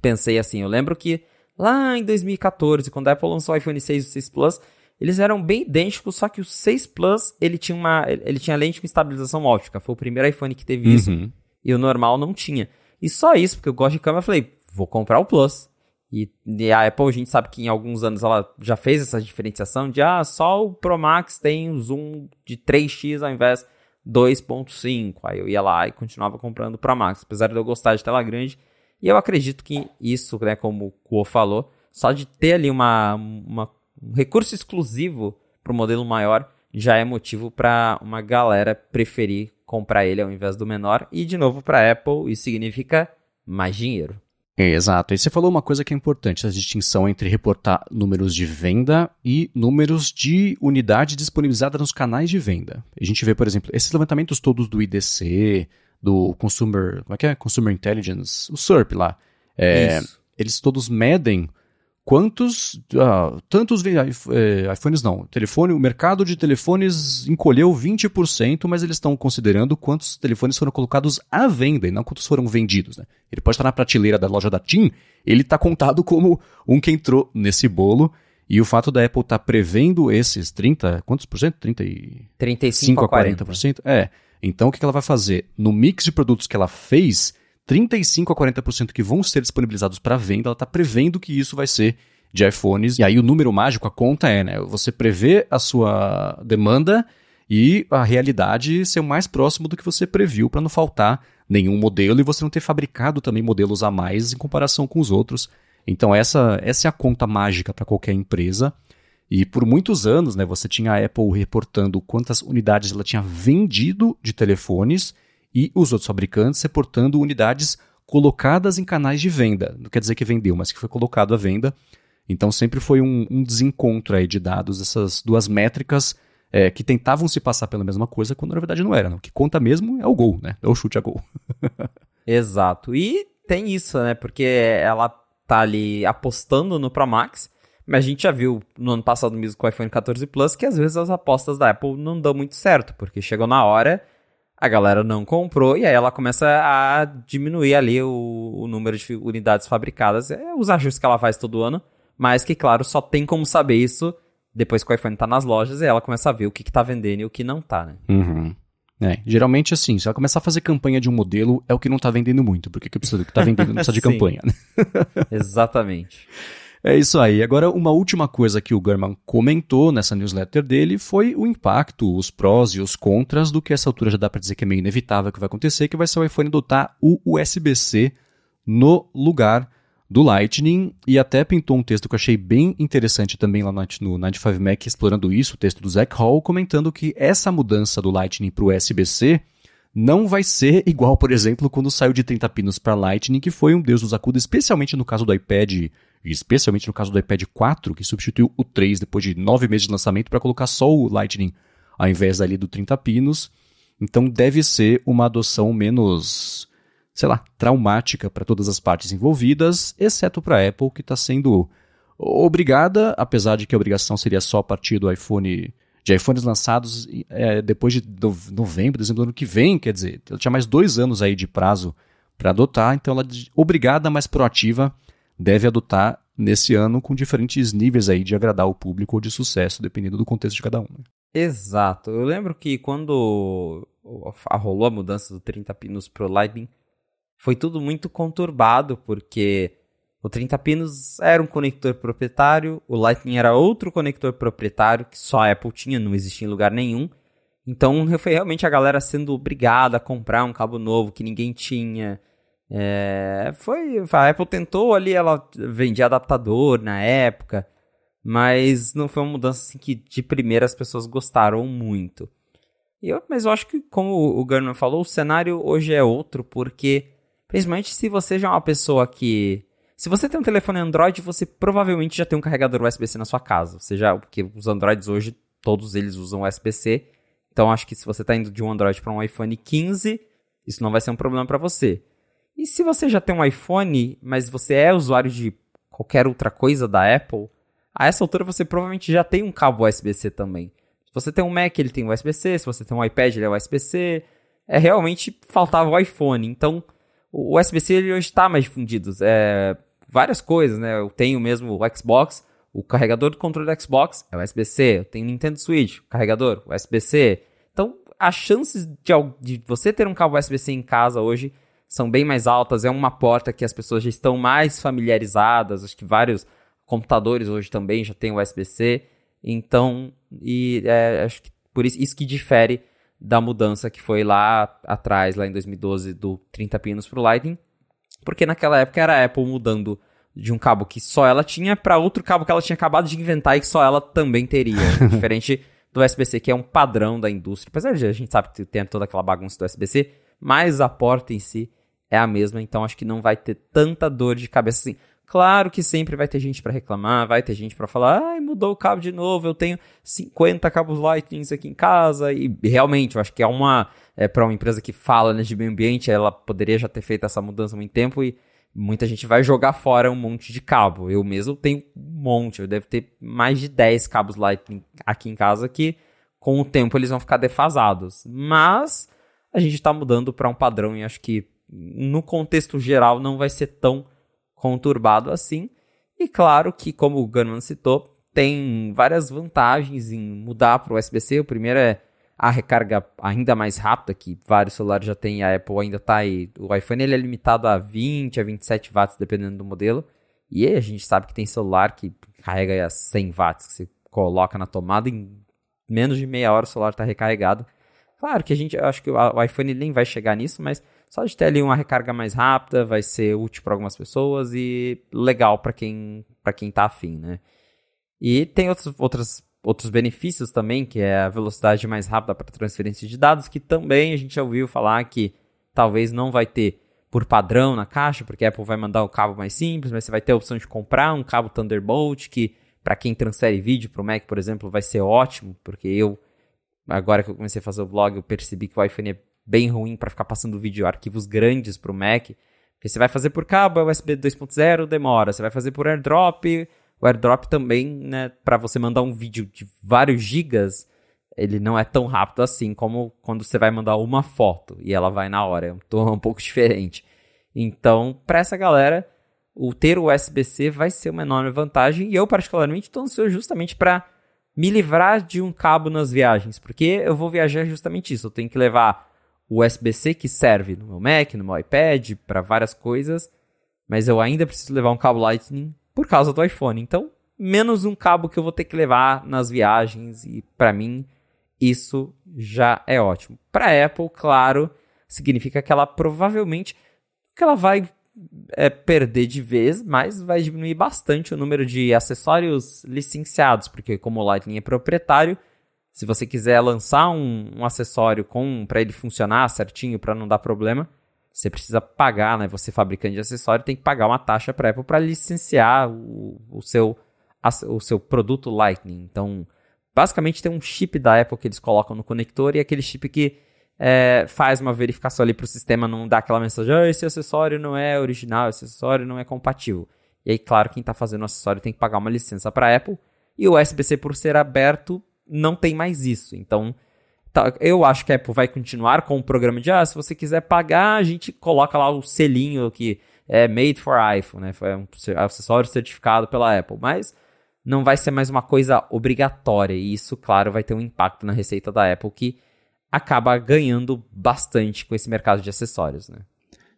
pensei assim. Eu lembro que lá em 2014, quando a Apple lançou o iPhone 6 e o 6 Plus, eles eram bem idênticos, só que o 6 Plus ele tinha uma ele tinha lente com estabilização óptica. Foi o primeiro iPhone que teve isso Uhum. e o normal não tinha. E só isso, porque eu gosto de câmera, eu falei, vou comprar o Plus. E, e, a Apple, a gente sabe que em alguns anos ela já fez essa diferenciação de, ah, só o Pro Max tem um zoom de 3x ao invés 2.5. Aí eu ia lá e continuava comprando o Pro Max, apesar de eu gostar de tela grande. E eu acredito que isso, né, como o Kuo falou, só de ter ali uma, uma um recurso exclusivo para o modelo maior já é motivo para uma galera preferir comprar ele ao invés do menor. E, de novo, para a Apple, isso significa mais dinheiro. Exato. E você falou uma coisa que é importante, essa distinção entre reportar números de venda e números de unidade disponibilizada nos canais de venda. A gente vê, por exemplo, esses levantamentos todos do IDC, do Consumer, como é que é? Consumer Intelligence, o SERP lá. É, eles todos medem quantos, ah, tantos é, iPhones não, telefone, o mercado de telefones encolheu 20%, mas eles estão considerando quantos telefones foram colocados à venda e não quantos foram vendidos, né? Ele pode estar na prateleira da loja da TIM, ele está contado como um que entrou nesse bolo, e o fato da Apple estar tá prevendo esses 30, quantos por cento? 30 e... 35 a 40%. 40%? É, então o que ela vai fazer? No mix de produtos que ela fez 35 a 40% que vão ser disponibilizados para venda, ela está prevendo que isso vai ser de iPhones. E aí o número mágico, a conta é, né? Você prevê a sua demanda e a realidade ser o mais próximo do que você previu para não faltar nenhum modelo e você não ter fabricado também modelos a mais em comparação com os outros. Então essa, essa é a conta mágica para qualquer empresa. E por muitos anos, né, você tinha a Apple reportando quantas unidades ela tinha vendido de telefones e os outros fabricantes reportando unidades colocadas em canais de venda. Não quer dizer que vendeu, mas que foi colocado à venda. Então sempre foi um, um desencontro aí de dados, essas duas métricas é, que tentavam se passar pela mesma coisa, quando na verdade não era. Né? O que conta mesmo é o gol, né? É o chute a gol. Exato. E tem isso, né? Porque ela tá ali apostando no Pro Max, mas a gente já viu no ano passado mesmo com o iPhone 14 Plus que às vezes as apostas da Apple não dão muito certo, porque chegou na hora a galera não comprou e aí ela começa a diminuir ali o, o número de unidades fabricadas. É os ajustes que ela faz todo ano, mas que, claro, só tem como saber isso depois que o iPhone tá nas lojas e ela começa a ver o que, que tá vendendo e o que não tá, né? Uhum. É, geralmente assim, se ela começar a fazer campanha de um modelo, é o que não tá vendendo muito, porque o que precisa do que tá vendendo não precisa de campanha, né? Exatamente. É isso aí. Agora, uma última coisa que o Gurman comentou nessa newsletter dele foi o impacto, os prós e os contras do que essa altura já dá para dizer que é meio inevitável que vai acontecer, que vai ser o iPhone adotar o USB-C no lugar do Lightning e até pintou um texto que eu achei bem interessante também lá no 95Mac explorando isso, o texto do Zach Hall, comentando que essa mudança do Lightning para o USB-C não vai ser igual, por exemplo, quando saiu de 30 pinos para Lightning, que foi um deus dos acuda, especialmente no caso do iPad, especialmente no caso do iPad 4, que substituiu o 3 depois de nove meses de lançamento para colocar só o Lightning ao invés ali do 30 pinos. Então deve ser uma adoção menos, sei lá, traumática para todas as partes envolvidas, exceto para a Apple, que está sendo obrigada, apesar de que a obrigação seria só a partir do iPhone de iPhones lançados é, depois de novembro, dezembro do ano que vem, quer dizer, ela tinha mais dois anos aí de prazo para adotar, então ela, obrigada, mas proativa, deve adotar nesse ano com diferentes níveis aí de agradar o público ou de sucesso, dependendo do contexto de cada um. Né? Exato. Eu lembro que quando rolou a mudança do 30 pinos pro Lightning, foi tudo muito conturbado, porque o 30 pinos era um conector proprietário, o Lightning era outro conector proprietário que só a Apple tinha, não existia em lugar nenhum. Então foi realmente a galera sendo obrigada a comprar um cabo novo que ninguém tinha. É, foi a Apple tentou ali, ela vendia adaptador na época, mas não foi uma mudança assim que de primeira as pessoas gostaram muito. Eu, mas eu acho que, como o Gurman falou, o cenário hoje é outro, porque principalmente se você já é uma pessoa que se você tem um telefone Android, você provavelmente já tem um carregador USB-C na sua casa. Você já, porque os Androids hoje, todos eles usam USB-C. Então acho que se você está indo de um Android para um iPhone 15, isso não vai ser um problema para você. E se você já tem um iPhone, mas você é usuário de qualquer outra coisa da Apple, a essa altura você provavelmente já tem um cabo USB-C também. Se você tem um Mac, ele tem USB-C, se você tem um iPad, ele é USB-C. É realmente faltava o iPhone. Então, o USB-C hoje está mais difundido. É, várias coisas, né? Eu tenho mesmo o Xbox, o carregador do controle do Xbox é USB-C. Eu tenho Nintendo Switch, carregador USB-C. Então, as chances de, de você ter um cabo USB-C em casa hoje são bem mais altas. É uma porta que as pessoas já estão mais familiarizadas. Acho que vários computadores hoje também já têm USB-C. Então, e é, acho que por isso, isso que difere da mudança que foi lá atrás, lá em 2012, do 30 pinos para o Lightning, porque naquela época era a Apple mudando de um cabo que só ela tinha para outro cabo que ela tinha acabado de inventar e que só ela também teria. diferente do USB-C, que é um padrão da indústria. Apesar de a gente sabe que tem toda aquela bagunça do USB-C, mas a porta em si é a mesma, então acho que não vai ter tanta dor de cabeça assim. Claro que sempre vai ter gente para reclamar, vai ter gente para falar, ai, mudou o cabo de novo, eu tenho 50 cabos Lightning aqui em casa, e realmente, eu acho que é uma, é, para uma empresa que fala né, de meio ambiente, ela poderia já ter feito essa mudança há muito tempo, e muita gente vai jogar fora um monte de cabo. Eu mesmo tenho um monte, eu devo ter mais de 10 cabos Lightning aqui em casa que, com o tempo, eles vão ficar defasados. Mas, a gente está mudando para um padrão, e acho que, no contexto geral, não vai ser tão conturbado assim. E claro que, como o Gunman citou, tem várias vantagens em mudar para o USB-C. O primeiro é a recarga ainda mais rápida, que vários celulares já têm, a Apple ainda está aí. O iPhone ele é limitado a 20 a 27 watts, dependendo do modelo. E a gente sabe que tem celular que carrega a 100 watts, que você coloca na tomada em menos de meia hora o celular está recarregado. Claro que a gente, acho que o iPhone nem vai chegar nisso, mas só de ter ali uma recarga mais rápida vai ser útil para algumas pessoas e legal para quem para quem tá afim, né? E tem outros, outros, outros benefícios também, que é a velocidade mais rápida para transferência de dados, que também a gente já ouviu falar que talvez não vai ter por padrão na caixa, porque a Apple vai mandar o cabo mais simples, mas você vai ter a opção de comprar um cabo Thunderbolt, que para quem transfere vídeo para o Mac, por exemplo, vai ser ótimo, porque eu, agora que eu comecei a fazer o vlog, eu percebi que o iPhone é bem ruim para ficar passando vídeo arquivos grandes para o Mac. Porque você vai fazer por cabo, é USB 2.0, demora. Você vai fazer por AirDrop, o AirDrop também, né, para você mandar um vídeo de vários gigas, ele não é tão rápido assim como quando você vai mandar uma foto e ela vai na hora. É um, um pouco diferente. Então, para essa galera, o ter o USB-C vai ser uma enorme vantagem. E eu, particularmente, estou ansioso justamente para me livrar de um cabo nas viagens. Porque eu vou viajar justamente isso. Eu tenho que levar USB-C que serve no meu Mac, no meu iPad, para várias coisas, mas eu ainda preciso levar um cabo Lightning por causa do iPhone. Então, menos um cabo que eu vou ter que levar nas viagens e para mim isso já é ótimo. Para Apple, claro, significa que ela provavelmente que ela vai é, perder de vez, mas vai diminuir bastante o número de acessórios licenciados, porque como o Lightning é proprietário, se você quiser lançar um, um acessório com para ele funcionar certinho, para não dar problema, você precisa pagar, né? Você fabricante de acessório tem que pagar uma taxa para Apple para licenciar o, o, seu, o seu produto Lightning. Então, basicamente tem um chip da Apple que eles colocam no conector e aquele chip que é, faz uma verificação ali para o sistema não dar aquela mensagem, ah, esse acessório não é original, esse acessório não é compatível. E aí, claro, quem está fazendo o acessório tem que pagar uma licença para Apple. E o USB-C, por ser aberto, não tem mais isso. Então, tá, eu acho que a Apple vai continuar com o programa de, ah, se você quiser pagar, a gente coloca lá o selinho que é made for iPhone, né? Foi um acessório certificado pela Apple. Mas não vai ser mais uma coisa obrigatória. E isso, claro, vai ter um impacto na receita da Apple que acaba ganhando bastante com esse mercado de acessórios, né?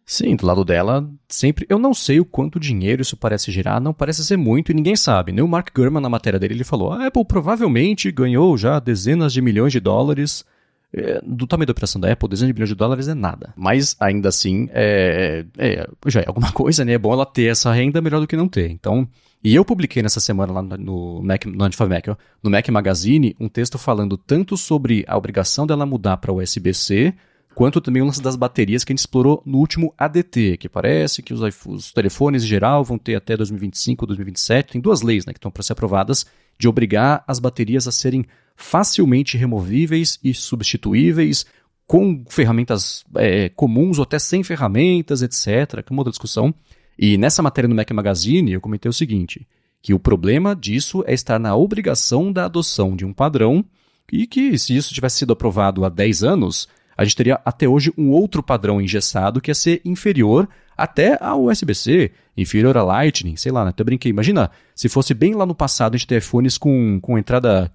Sim, do lado dela, sempre. Eu não sei o quanto dinheiro isso parece gerar, não parece ser muito e ninguém sabe. Nem o Mark Gurman, na matéria dele, ele falou: a Apple provavelmente ganhou já dezenas de milhões de dólares. É, do tamanho da operação da Apple, dezenas de milhões de dólares é nada. Mas ainda assim, é, é, já é alguma coisa, né? É bom ela ter essa renda melhor do que não ter. Então, e eu publiquei nessa semana lá no Mac, no Mac, no Mac Magazine, um texto falando tanto sobre a obrigação dela mudar para USB-C, quanto também o lance das baterias que a gente explorou no último ADT, que parece que os, os telefones em geral vão ter até 2025 ou 2027. Tem duas leis né, que estão para ser aprovadas de obrigar as baterias a serem facilmente removíveis e substituíveis com ferramentas é, comuns ou até sem ferramentas, etc. Que é uma outra discussão. E nessa matéria no Mac Magazine eu comentei o seguinte, que o problema disso é estar na obrigação da adoção de um padrão e que se isso tivesse sido aprovado há 10 anos, a gente teria até hoje um outro padrão engessado que ia ser inferior até ao USB-C, inferior a Lightning, sei lá, né? até brinquei. Imagina se fosse bem lá no passado a gente ter iPhones com, com entrada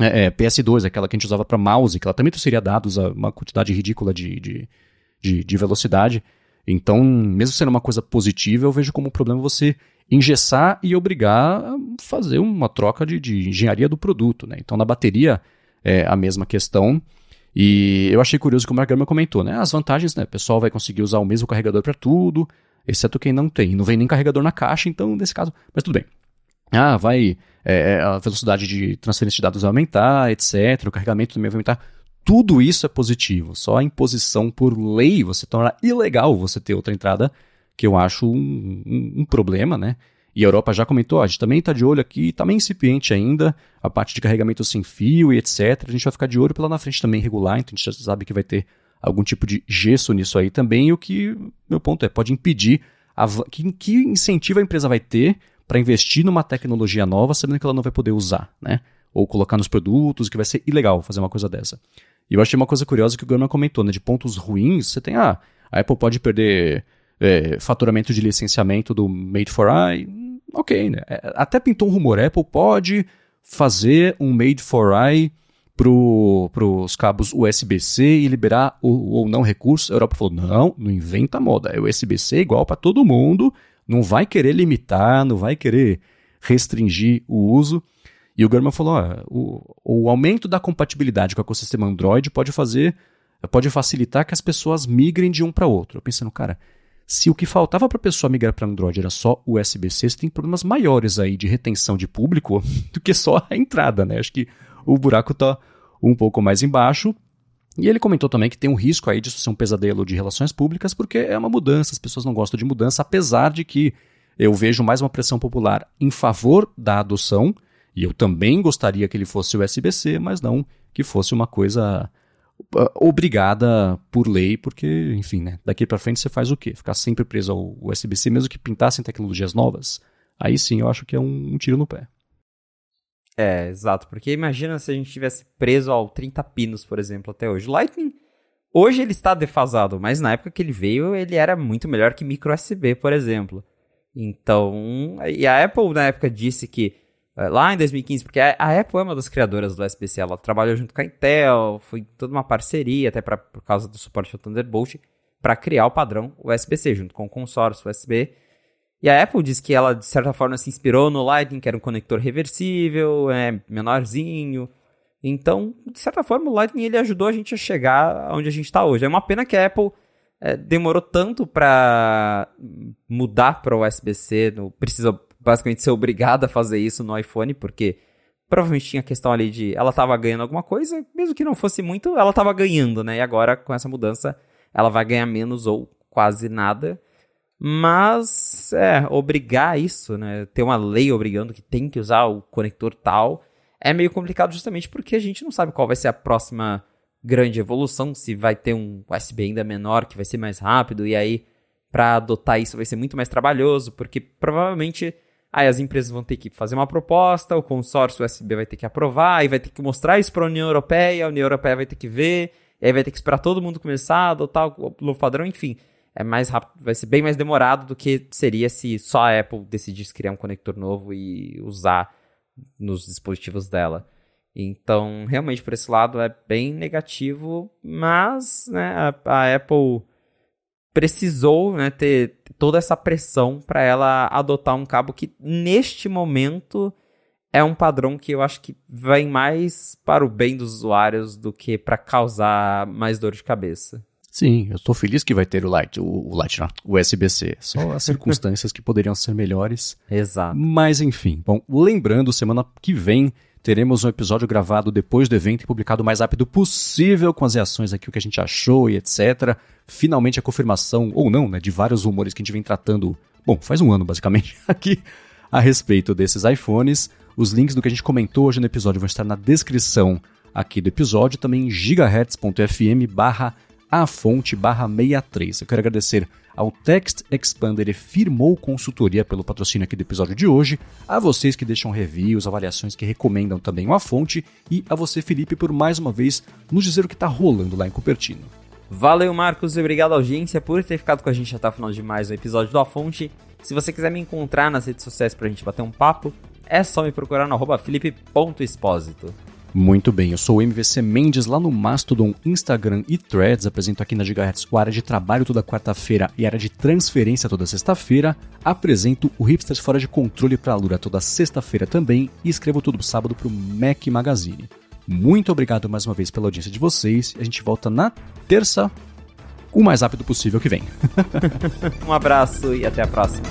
é, é, PS2, aquela que a gente usava para mouse, que ela também seria dados a uma quantidade ridícula de, de, de, de velocidade. Então, mesmo sendo uma coisa positiva, eu vejo como um problema você engessar e obrigar a fazer uma troca de, de engenharia do produto. Né? Então, na bateria é a mesma questão. E eu achei curioso que o Mark Gurman comentou, né? As vantagens, né? O pessoal vai conseguir usar o mesmo carregador para tudo, exceto quem não tem. Não vem nem carregador na caixa, então, nesse caso, mas tudo bem. Ah, vai. É, é a velocidade de transferência de dados vai aumentar, etc. O carregamento também vai aumentar. Tudo isso é positivo. Só a imposição por lei você torna ilegal você ter outra entrada, que eu acho um, um, um problema, né? E a Europa já comentou, a gente também está de olho aqui, está meio incipiente ainda, a parte de carregamento sem fio e etc. A gente vai ficar de olho pela na frente também regular, então a gente já sabe que vai ter algum tipo de gesso nisso aí também. E o que, meu ponto é, pode impedir, a, que, que incentivo a empresa vai ter para investir numa tecnologia nova, sabendo que ela não vai poder usar, né? Ou colocar nos produtos, que vai ser ilegal fazer uma coisa dessa. E eu achei uma coisa curiosa que o Gurman comentou, né? De pontos ruins, você tem, ah, a Apple pode perder é, faturamento de licenciamento do Made for I. Ok, né? É, até pintou um rumor, a Apple pode fazer um Made for I para os cabos USB-C e liberar ou não recurso. A Europa falou, não, não inventa moda, é USB-C igual para todo mundo, não vai querer limitar, não vai querer restringir o uso. E o Gurman falou: ó, o, o aumento da compatibilidade com o ecossistema Android pode fazer, pode facilitar que as pessoas migrem de um para outro. Eu pensando, cara, se o que faltava para a pessoa migrar para Android era só USB-C, você tem problemas maiores aí de retenção de público do que só a entrada, né? Acho que o buraco está um pouco mais embaixo. E ele comentou também que tem um risco aí disso ser um pesadelo de relações públicas, porque é uma mudança, as pessoas não gostam de mudança, apesar de que eu vejo mais uma pressão popular em favor da adoção e eu também gostaria que ele fosse USB-C, mas não que fosse uma coisa uh, obrigada por lei, porque, enfim, né, daqui para frente você faz o quê? Ficar sempre preso ao USB-C, mesmo que pintassem tecnologias novas? Aí sim eu acho que é um, um tiro no pé. É, exato, porque imagina se a gente tivesse preso ao 30 pinos, por exemplo, até hoje. Lightning, hoje ele está defasado, mas na época que ele veio, ele era muito melhor que micro USB, por exemplo. Então, e a Apple na época disse que lá em 2015, porque a, Apple é uma das criadoras do SBC, ela trabalhou junto com a Intel, foi toda uma parceria, até pra, por causa do suporte ao Thunderbolt, para criar o padrão USB-C, junto com o consórcio USB. E a Apple diz que ela, de certa forma, se inspirou no Lightning, que era um conector reversível, é, menorzinho. Então, de certa forma, o Lightning ele ajudou a gente a chegar onde a gente está hoje. É uma pena que a Apple é, demorou tanto para mudar para o USB-C, precisa basicamente ser obrigada a fazer isso no iPhone, porque provavelmente tinha a questão ali de ela estava ganhando alguma coisa, mesmo que não fosse muito, ela estava ganhando, né? E agora, com essa mudança, ela vai ganhar menos ou quase nada. Mas, é, obrigar isso, né? Ter uma lei obrigando que tem que usar o conector tal é meio complicado justamente porque a gente não sabe qual vai ser a próxima grande evolução, se vai ter um USB ainda menor que vai ser mais rápido e aí para adotar isso vai ser muito mais trabalhoso, porque provavelmente aí as empresas vão ter que fazer uma proposta, o consórcio USB vai ter que aprovar, aí vai ter que mostrar isso para a União Europeia, a União Europeia vai ter que ver, e aí vai ter que esperar todo mundo começar a adotar o novo padrão, enfim. É mais rápido, vai ser bem mais demorado do que seria se só a Apple decidisse criar um conector novo e usar nos dispositivos dela. Então, realmente, por esse lado é bem negativo, mas né, a, a Apple precisou né, ter toda essa pressão para ela adotar um cabo que, neste momento, é um padrão que eu acho que vem mais para o bem dos usuários do que para causar mais dor de cabeça. Sim, eu estou feliz que vai ter o Light, o, o Light não, o USB-C. Só as circunstâncias que poderiam ser melhores. Exato. Mas enfim, bom, lembrando, semana que vem teremos um episódio gravado depois do evento e publicado o mais rápido possível com as reações aqui, o que a gente achou e etc. Finalmente a confirmação, ou não, né, de vários rumores que a gente vem tratando, bom, faz um ano basicamente, aqui a respeito desses iPhones. Os links do que a gente comentou hoje no episódio vão estar na descrição aqui do episódio, também gigahertz.fm barra a fonte barra 63. Eu quero agradecer ao Text Expander e Firmou Consultoria pelo patrocínio aqui do episódio de hoje, a vocês que deixam reviews, avaliações que recomendam também a fonte e a você, Felipe, por mais uma vez nos dizer o que está rolando lá em Cupertino. Valeu, Marcos, e obrigado audiência por ter ficado com a gente até o final de mais um episódio do A Fonte. Se você quiser me encontrar nas redes sociais pra gente bater um papo, é só me procurar no arroba felipe.expósito. Muito bem, eu sou o MVC Mendes lá no Mastodon, Instagram e Threads. Apresento aqui na Gigahertz o área de trabalho toda quarta-feira e área de transferência toda sexta-feira. Apresento o Hipsters Fora de Controle para a Lura toda sexta-feira também e escrevo todo sábado para o Mac Magazine. Muito obrigado mais uma vez pela audiência de vocês. A gente volta na terça, o mais rápido possível que vem. um abraço e até a próxima.